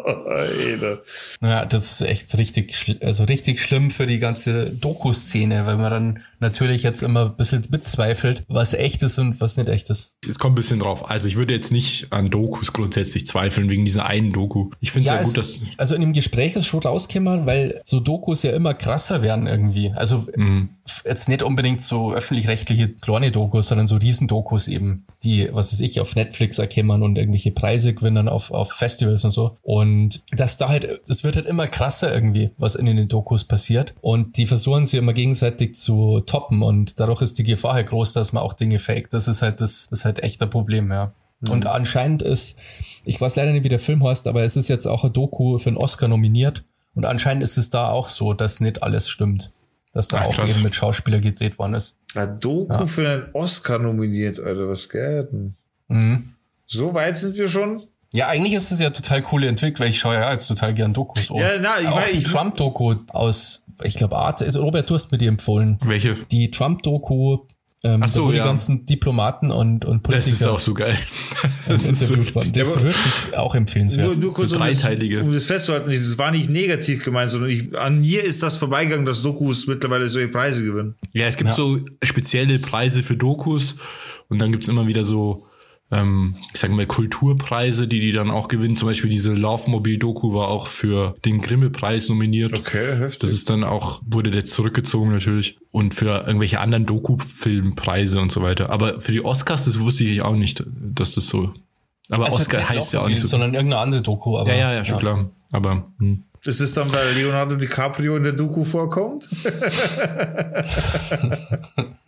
Ja, das ist echt richtig, also richtig schlimm für die ganze Doku-Szene, weil man dann natürlich jetzt immer ein bisschen mitzweifelt, was echt ist und was nicht echt ist. Es kommt ein bisschen drauf. Also ich würde jetzt nicht an Dokus grundsätzlich zweifeln, wegen dieser einen Doku. Ich finde es ja, es, gut, dass. also in dem Gespräch ist schon rausgekommen, weil so Dokus ja immer krasser werden irgendwie. Also Mhm. jetzt nicht unbedingt so öffentlich-rechtliche kleine Dokus, sondern so Riesendokus eben, die, was weiß ich, auf Netflix erkennen und irgendwelche Preise gewinnen auf, auf Festivals und so. Und das da halt, das wird halt immer krasser irgendwie, was in den Dokus passiert. Und die versuchen sie immer gegenseitig zu toppen und dadurch ist die Gefahr halt groß, dass man auch Dinge fake. Das ist halt das, das ist halt echt ein Problem, ja. Und anscheinend ist, ich weiß leider nicht, wie der Film heißt, aber es ist jetzt auch ein Doku für einen Oscar nominiert. Und anscheinend ist es da auch so, dass nicht alles stimmt. Dass da Ach, auch krass. eben mit Schauspieler gedreht worden ist. Ein Doku für einen Oscar nominiert, Alter. Was geht denn? Mhm. So weit sind wir schon? Ja, eigentlich ist es ja total coole Entwicklung, weil ich schaue ja jetzt total gern Dokus. an. Ja, na, ich auch mein, die Trump-Doku aus, ich glaube, Art, also Robert, du hast mir die empfohlen. Welche? Die Trump-Doku, ähm, Ach so, da wo ja. die ganzen Diplomaten und, und Das ist Politiker auch so geil. Das ist so. Das ist aber- wirklich auch empfehlenswert. Nur, nur kurz, So um, das, dreiteilige. um das festzuhalten, das war nicht negativ gemeint, sondern ich, an mir ist das vorbeigegangen, dass Dokus mittlerweile solche Preise gewinnen. Ja, es gibt Ja. so spezielle Preise für Dokus und dann gibt's immer wieder so, ähm, ich sag mal, Kulturpreise, die die dann auch gewinnen. Zum Beispiel diese Laufmobil-Doku war auch für den Grimme-Preis nominiert. Okay, heftig. Das ist dann auch, wurde jetzt zurückgezogen natürlich. Und für irgendwelche anderen Doku-Filmpreise und so weiter. Aber für die Oscars, das wusste ich auch nicht, dass das so. Aber Also Oscar heißt ja auch nicht so. Sondern irgendeine andere Doku. Aber, Ja, ja, ja, schon klar. Aber hm. Ist es dann, weil Leonardo DiCaprio in der Doku vorkommt?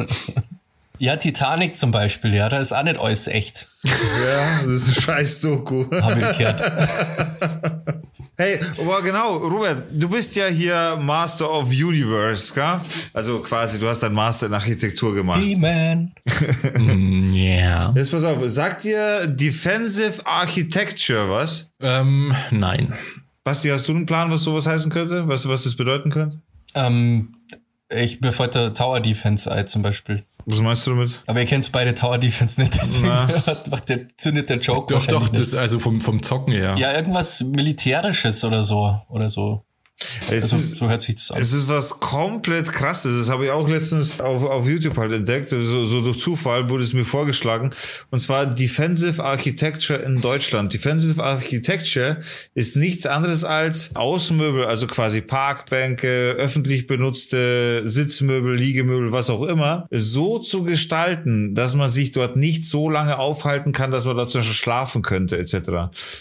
Ja, Titanic zum Beispiel, ja, da ist auch nicht alles echt, ja, das ist ein scheiß Doku. habe ich gehört. Hey, aber genau, Robert, du bist ja hier Master of Universe, gell? Also quasi, du hast dein Master in Architektur gemacht. He-Man. ja. Jetzt pass auf, sagt dir Defensive Architecture was? Ähm, nein. Basti, hast du einen Plan, was sowas heißen könnte? Was, was das bedeuten könnte? Ähm, ich mir fällt der Tower Defense ein zum Beispiel. Was meinst du damit? Aber ihr kennt beide Tower Defense nicht, deswegen macht der, zündet der Joke Doch, doch, das, also vom, vom Zocken her. nicht. Ja, irgendwas Militärisches oder so. Oder so. Es Also, ist, so hört sich das an. es ist was komplett krasses. Das habe ich auch letztens auf, auf YouTube halt entdeckt. So, so durch Zufall wurde es mir vorgeschlagen. Und zwar Defensive Architecture in Deutschland. Defensive Architecture ist nichts anderes als Außenmöbel, also quasi Parkbänke, öffentlich benutzte Sitzmöbel, Liegemöbel, was auch immer, so zu gestalten, dass man sich dort nicht so lange aufhalten kann, dass man dort zum Beispiel schlafen könnte, etc.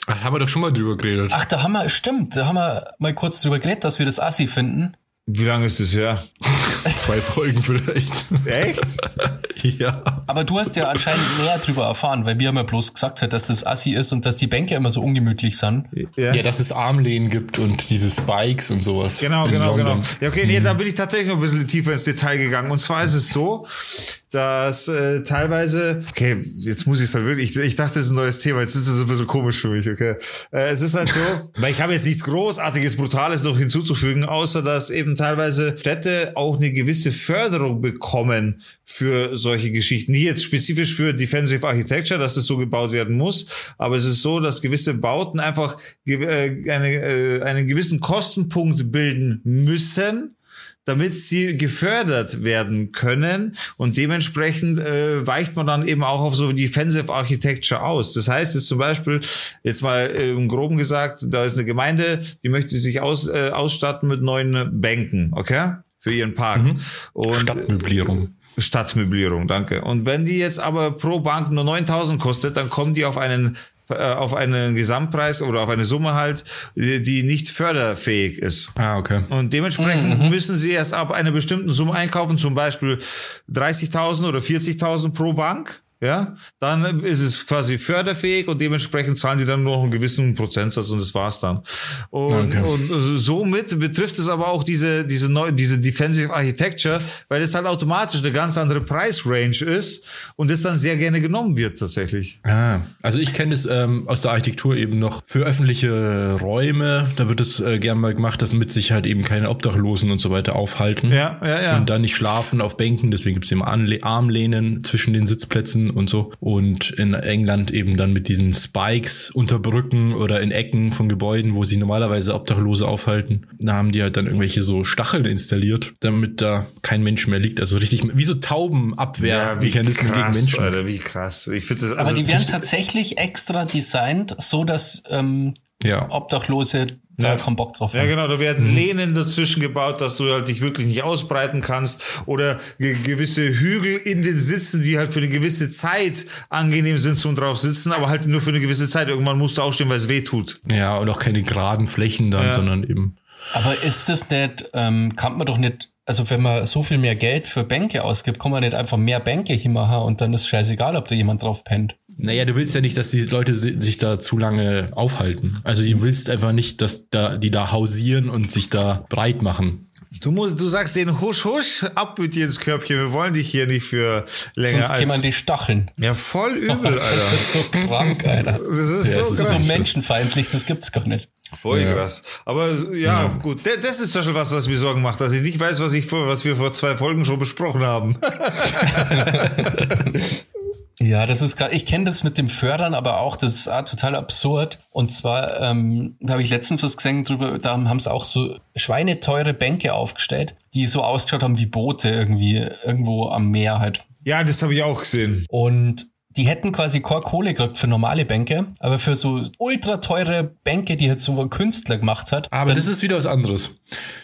Ach, haben wir doch schon mal drüber geredet. Ach, da haben wir, stimmt, da haben wir mal kurz drüber geredet, dass wir das Assi finden. Wie lange ist es her? Zwei Folgen vielleicht. Echt? ja. Aber du hast ja anscheinend mehr drüber erfahren, weil wir haben ja bloß gesagt, halt, dass das Assi ist und dass die Bänke immer so ungemütlich sind. Ja. Ja, dass es Armlehnen gibt und diese Spikes und sowas. Genau, in genau, London. genau. Ja, okay, nee, da bin ich tatsächlich noch ein bisschen tiefer ins Detail gegangen. Und zwar ist es so, dass äh, teilweise, okay, jetzt muss ich es halt wirklich, ich, ich dachte, das ist ein neues Thema, jetzt ist es ein bisschen komisch für mich, okay. Äh, es ist halt so, weil ich habe jetzt nichts Großartiges, Brutales noch hinzuzufügen, außer dass eben teilweise Städte auch eine gewisse Förderung bekommen für solche Geschichten. Nie jetzt spezifisch für Defensive Architecture, dass es so gebaut werden muss, aber es ist so, dass gewisse Bauten einfach äh, eine, äh, einen gewissen Kostenpunkt bilden müssen, damit sie gefördert werden können und dementsprechend äh, weicht man dann eben auch auf so Defensive Architecture aus. Das heißt jetzt zum Beispiel, jetzt mal äh, im Groben gesagt, da ist eine Gemeinde, die möchte sich aus, äh, ausstatten mit neuen Bänken, okay? Für ihren Park. Mhm. Und, Stadtmöblierung. Stadtmöblierung, danke. Und wenn die jetzt aber pro Bank nur 9000 kostet, dann kommen die auf einen äh, auf einen Gesamtpreis oder auf eine Summe halt, die nicht förderfähig ist. Ah, okay. Und dementsprechend mhm. müssen sie erst ab einer bestimmten Summe einkaufen, zum Beispiel 30.000 oder 40.000 pro Bank ja, dann ist es quasi förderfähig und dementsprechend zahlen die dann nur noch einen gewissen Prozentsatz und das war's dann. Und, okay. und somit betrifft es aber auch diese, diese neue, diese Defensive Architecture, weil es halt automatisch eine ganz andere Price Range ist und es dann sehr gerne genommen wird tatsächlich. Ah, also ich kenne es ähm, aus der Architektur eben noch für öffentliche Räume, da wird es äh, gern mal gemacht, dass mit sich halt eben keine Obdachlosen und so weiter aufhalten. Ja, ja, ja. Und dann nicht schlafen auf Bänken, deswegen gibt's eben Armlehnen zwischen den Sitzplätzen und so. Und in England eben dann mit diesen Spikes unter Brücken oder in Ecken von Gebäuden, wo sie normalerweise Obdachlose aufhalten. Da haben die halt dann irgendwelche so Stacheln installiert, damit da kein Mensch mehr liegt. Also richtig, wie so Taubenabwehrmechanismen ja, gegen Menschen. Alter, wie krass. Ich finde das also Aber die werden tatsächlich extra designt, so dass ähm, ja. Obdachlose da ja. kaum Bock drauf. Ja, genau, da werden mhm. Lehnen dazwischen gebaut, dass du halt dich wirklich nicht ausbreiten kannst oder ge gewisse Hügel in den Sitzen, die halt für eine gewisse Zeit angenehm sind zum drauf sitzen, aber halt nur für eine gewisse Zeit. Irgendwann musst du aufstehen, weil es weh tut. Ja, und auch keine geraden Flächen dann, ja. sondern eben. Aber ist das nicht, ähm, kann man doch nicht also wenn man so viel mehr Geld für Bänke ausgibt, kann man nicht einfach mehr Bänke hinmachen und dann ist scheißegal, ob da jemand drauf pennt. Naja, du willst ja nicht, dass die Leute sich da zu lange aufhalten. Also du willst einfach nicht, dass da, die da hausieren und sich da breit machen. Du musst, du sagst denen husch husch, ab mit dir ins Körbchen. Wir wollen dich hier nicht für länger Sonst als. man die Stacheln. Ja, voll übel, Alter. das ist so krank, Alter. Das ist ja, so das ist so menschenfeindlich, das gibt's gar nicht. Voll ja. krass. Aber ja, ja, gut. Das ist zum Beispiel was, was mir Sorgen macht, dass ich nicht weiß, was ich vor, was wir vor zwei Folgen schon besprochen haben. Ja, das ist gerade, ich kenne das mit dem Fördern, aber auch, das ist ah, total absurd. Und zwar, ähm, da habe ich letztens was gesehen drüber, da haben sie auch so schweineteure Bänke aufgestellt, die so ausgeschaut haben wie Boote irgendwie, irgendwo am Meer halt. Ja, das habe ich auch gesehen. Und die hätten quasi keine Kohle gekriegt für normale Bänke, aber für so ultra teure Bänke, die halt so ein Künstler gemacht hat. Aber dann, das ist wieder was anderes.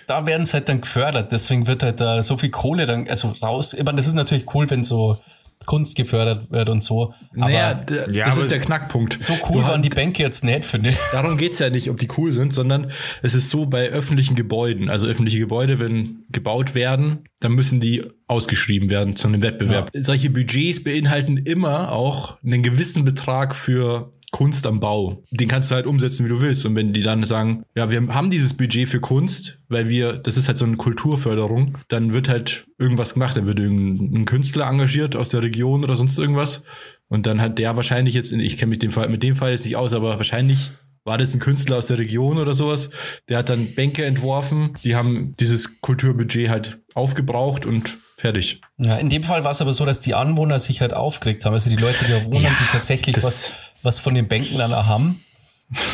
Da werden es halt dann gefördert, deswegen wird halt da so viel Kohle dann, also raus. Ich meine, das ist natürlich cool, wenn so Kunst gefördert wird und so. Aber naja, das ja, ist der Knackpunkt. So cool waren die Bänke jetzt nicht, finde ich. Darum geht's ja nicht, ob die cool sind, sondern es ist so bei öffentlichen Gebäuden. Also öffentliche Gebäude, wenn gebaut werden, dann müssen die ausgeschrieben werden zu einem Wettbewerb. Ja. Solche Budgets beinhalten immer auch einen gewissen Betrag für Kunst am Bau. Den kannst du halt umsetzen, wie du willst. Und wenn die dann sagen, ja, wir haben dieses Budget für Kunst, weil wir, das ist halt so eine Kulturförderung, dann wird halt irgendwas gemacht. Dann wird irgendein Künstler engagiert aus der Region oder sonst irgendwas. Und dann hat der wahrscheinlich jetzt, ich kenne mit dem Fall, mit dem Fall jetzt nicht aus, aber wahrscheinlich war das ein Künstler aus der Region oder sowas. Der hat dann Bänke entworfen. Die haben dieses Kulturbudget halt aufgebraucht und fertig. Ja, in dem Fall war es aber so, dass die Anwohner sich halt aufgeregt haben. Also die Leute, die da wohnen, ja, die tatsächlich was was von den Bänken dann haben.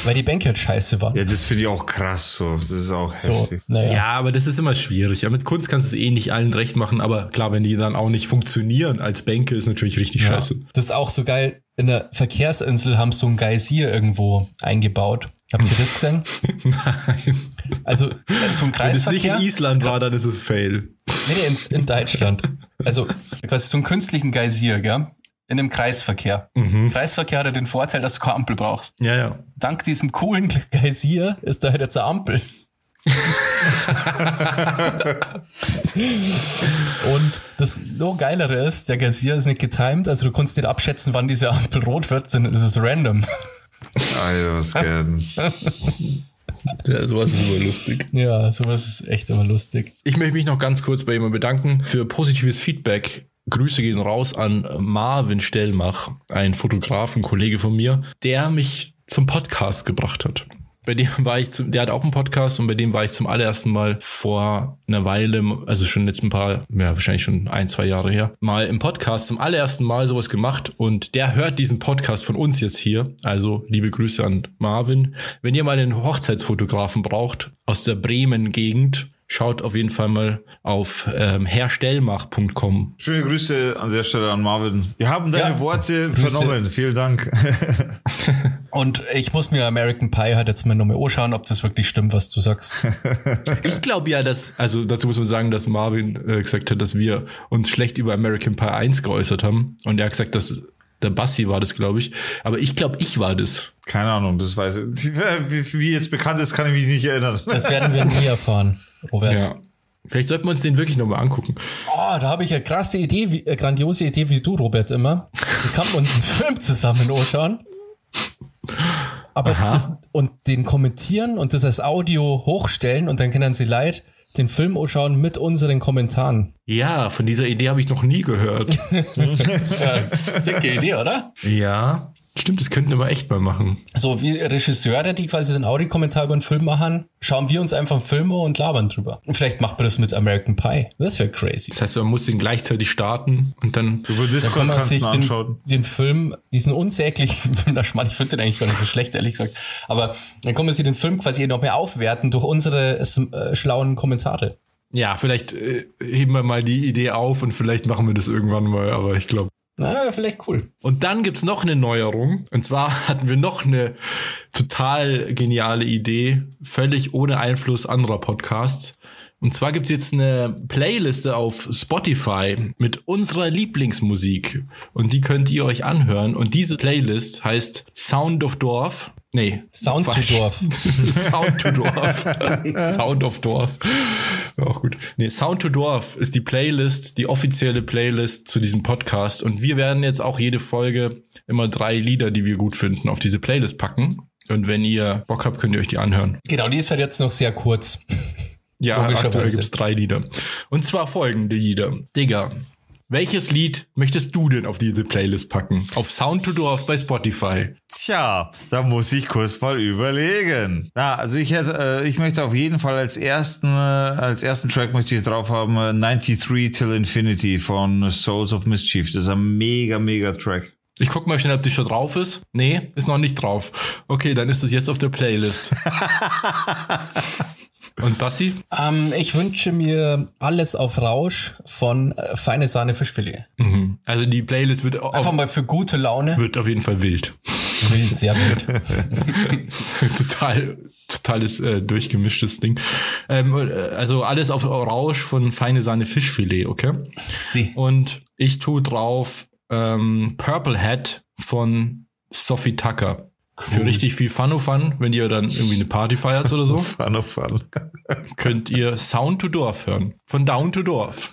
Weil die Bänke halt scheiße waren. Ja, das finde ich auch krass so. Das ist auch heftig. So, naja. Ja, aber das ist immer schwierig. Ja, mit Kunst kannst du es eh nicht allen recht machen, aber klar, wenn die dann auch nicht funktionieren als Bänke, ist natürlich richtig ja. scheiße. Das ist auch so geil. In der Verkehrsinsel haben sie so ein Geysir irgendwo eingebaut. Habt ihr das gesehen? Nein. Also so ein Kreisverkehr. Wenn es nicht in Island war, dann ist es Fail. Nee, nee, in, in Deutschland. Also quasi so einen künstlichen Geysir, gell? In einem Kreisverkehr. Mhm. Kreisverkehr hat ja den Vorteil, dass du keine Ampel brauchst. Ja, ja. Dank diesem coolen Geysir ist da halt jetzt eine Ampel. und das noch geilere ist, der Geysir ist nicht getimed, also du kannst nicht abschätzen, wann diese Ampel rot wird, sondern es ist random. Alter, was gern. Ja, sowas ist immer lustig. Ja, sowas ist echt immer lustig. Ich möchte mich noch ganz kurz bei jemandem bedanken für positives Feedback Grüße gehen raus an Marvin Stellmach, ein Fotografen, Kollege von mir, der mich zum Podcast gebracht hat. Bei dem war ich, zum, der hat auch einen Podcast und bei dem war ich zum allerersten Mal vor einer Weile, also schon jetzt ein paar, ja, wahrscheinlich schon ein, zwei Jahre her, mal im Podcast zum allerersten Mal sowas gemacht und der hört diesen Podcast von uns jetzt hier. Also liebe Grüße an Marvin. Wenn ihr mal einen Hochzeitsfotografen braucht aus der Bremen-Gegend, schaut auf jeden Fall mal auf ähm, herstellmach.com. Schöne Grüße an der Stelle an Marvin. Wir haben deine Ja, Worte Grüße. vernommen. Vielen Dank. Und ich muss mir American Pie halt jetzt mal nochmal anschauen, ob das wirklich stimmt, was du sagst. Ich glaube ja, dass, also dazu muss man sagen, dass Marvin äh, gesagt hat, dass wir uns schlecht über American Pie 1 geäußert haben. Und er hat gesagt, dass der Bassi war das, glaube ich. Aber ich glaube, ich war das. Keine Ahnung, das weiß ich. Wie, wie jetzt bekannt ist, kann ich mich nicht erinnern. Das werden wir nie erfahren, Robert. Ja. Vielleicht sollten wir uns den wirklich nochmal angucken. Oh, da habe ich eine krasse Idee, wie, eine grandiose Idee wie du, Robert, immer. Wir kann uns einen Film zusammen anschauen. Aber das, und den kommentieren und das als Audio hochstellen und dann können sie leid den Film anschauen mit unseren Kommentaren. Ja, von dieser Idee habe ich noch nie gehört. Das wäre eine sicke Idee, oder? ja. Stimmt, das könnten wir aber echt mal machen. So wie Regisseure, die quasi so einen Audiokommentar über einen Film machen, schauen wir uns einfach einen Film an und labern drüber. Und vielleicht macht man das mit American Pie. Das wäre crazy. Das heißt, man muss den gleichzeitig starten und dann. Über Da Discord kann man sich den, anschauen. den Film, diesen unsäglichen Film, da ich finde den eigentlich gar nicht so schlecht, ehrlich gesagt. Aber dann kann man sich den Film quasi noch mehr aufwerten durch unsere äh, schlauen Kommentare. Ja, vielleicht äh, heben wir mal die Idee auf und vielleicht machen wir das irgendwann mal, aber ich glaube. Na, vielleicht cool. Und dann gibt's noch eine Neuerung. Und zwar hatten wir noch eine total geniale Idee, völlig ohne Einfluss anderer Podcasts. Und zwar gibt's jetzt eine Playliste auf Spotify mit unserer Lieblingsmusik. Und die könnt ihr euch anhören. Und diese Playlist heißt Sound of Dorf. Nee. Sound to. Dorf. Sound to Dorf. Sound of Dorf. Auch gut. Nee, Sound to Dorf ist die Playlist, die offizielle Playlist zu diesem Podcast. Und wir werden jetzt auch jede Folge immer drei Lieder, die wir gut finden, auf diese Playlist packen. Und wenn ihr Bock habt, könnt ihr euch die anhören. Genau, die ist halt jetzt noch sehr kurz. Ja, Logischerweise. aktuell gibt's drei Lieder. Und zwar folgende Lieder. Digga, welches Lied möchtest du denn auf diese Playlist packen? Auf Sound to Dorf bei Spotify. Tja, da muss ich kurz mal überlegen. Na, also ich hätte, äh, ich möchte auf jeden Fall als ersten, äh, als ersten Track möchte ich drauf haben äh, 93 Till Infinity von Souls of Mischief. Das ist ein mega, mega Track. Ich guck mal schnell, ob die schon drauf ist. Nee, ist noch nicht drauf. Okay, dann ist es jetzt auf der Playlist. Und Bassi? Ähm, ich wünsche mir alles auf Rausch von äh, Feine Sahne Fischfilet. Mhm. Also die Playlist wird auf, Einfach mal für gute Laune. wird auf jeden Fall wild. Wild, sehr wild. Total, totales äh, durchgemischtes Ding. Ähm, äh, also alles auf Rausch von feine Sahne Fischfilet, okay? Sie. Und ich tue drauf ähm, Purple Hat von Sophie Tucker. Für richtig viel Fun of Fun, wenn ihr dann irgendwie eine Party feiert oder so, Fun of fun. könnt ihr Sound to Dorf hören. Von Down to Dorf.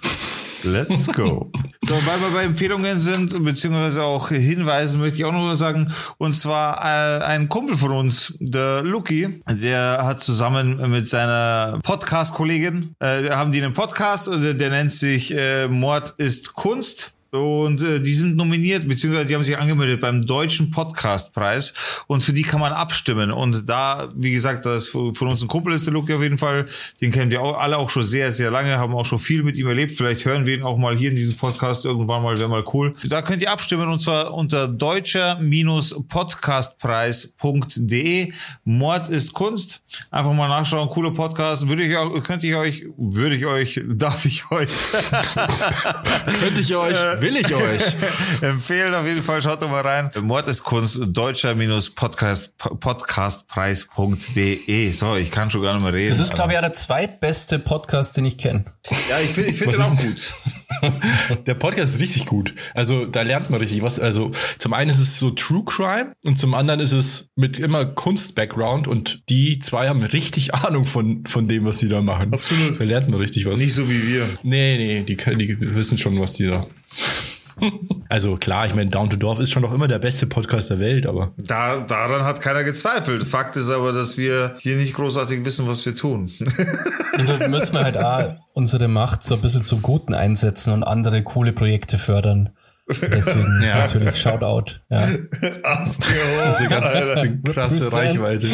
Let's go. so, weil wir bei Empfehlungen sind, beziehungsweise auch Hinweisen, möchte ich auch noch was sagen. Und zwar äh, ein Kumpel von uns, der Lucky, der hat zusammen mit seiner Podcast-Kollegin, äh, haben die einen Podcast, der, der nennt sich äh, Mord ist Kunst. Und äh, die sind nominiert, beziehungsweise die haben sich angemeldet beim Deutschen Podcastpreis und für die kann man abstimmen. Und da, wie gesagt, das von uns ein Kumpel ist der Luki auf jeden Fall. Den kennen wir auch, alle auch schon sehr, sehr lange, haben auch schon viel mit ihm erlebt. Vielleicht hören wir ihn auch mal hier in diesem Podcast irgendwann mal, wäre mal cool. Da könnt ihr abstimmen und zwar unter deutscher-podcastpreis.de. Mord ist Kunst. Einfach mal nachschauen, cooler Podcast. Würde ich auch, könnte ich euch, würde ich euch, darf ich euch Könnte ich euch, will ich euch. empfehlen auf jeden Fall. Schaut doch mal rein. Mord ist Kunst, deutscher-podcast, podcastpreis.de. So, ich kann schon gar nicht mehr reden. Das ist, glaube ich, auch der zweitbeste Podcast, den ich kenne. ja, ich finde ich find den auch ist- gut. Der Podcast ist richtig gut. Also da lernt man richtig was. Also zum einen ist es so True Crime und zum anderen ist es mit immer Kunst-Background und die zwei haben richtig Ahnung von, von dem, was sie da machen. Absolut. Da lernt man richtig was. Nicht so wie wir. nee, nee, die, können- die wissen schon, was die da Also klar, ich meine, Down to Dorf ist schon noch immer der beste Podcast der Welt, aber Da, daran hat keiner gezweifelt. Fakt ist aber, dass wir hier nicht großartig wissen, was wir tun. Und da müssen wir halt auch unsere Macht so ein bisschen zum Guten einsetzen und andere coole Projekte fördern. Deswegen Ja. natürlich Shoutout. Ja. diese ganze krasse. Reichweite.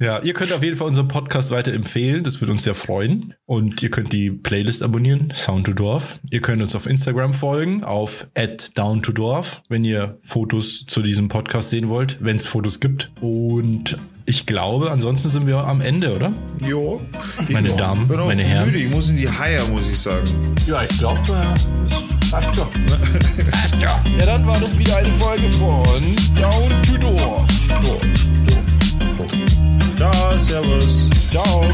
Ja, ihr könnt auf jeden Fall unseren Podcast weiterempfehlen. Das würde uns sehr freuen. Und ihr könnt die Playlist abonnieren, Sound to Dorf. Ihr könnt uns auf Instagram folgen, auf down to Dorf, wenn ihr Fotos zu diesem Podcast sehen wollt, wenn es Fotos gibt. Und ich glaube, ansonsten sind wir am Ende, oder? jo. Meine Ich Damen, bin auch meine Herren. Müde. Ich muss in die Haie, muss ich sagen. Ja, ich glaube, das passt schon. Ja, dann war das wieder eine Folge von Down to Dorf. Ciao, servus. Ciao.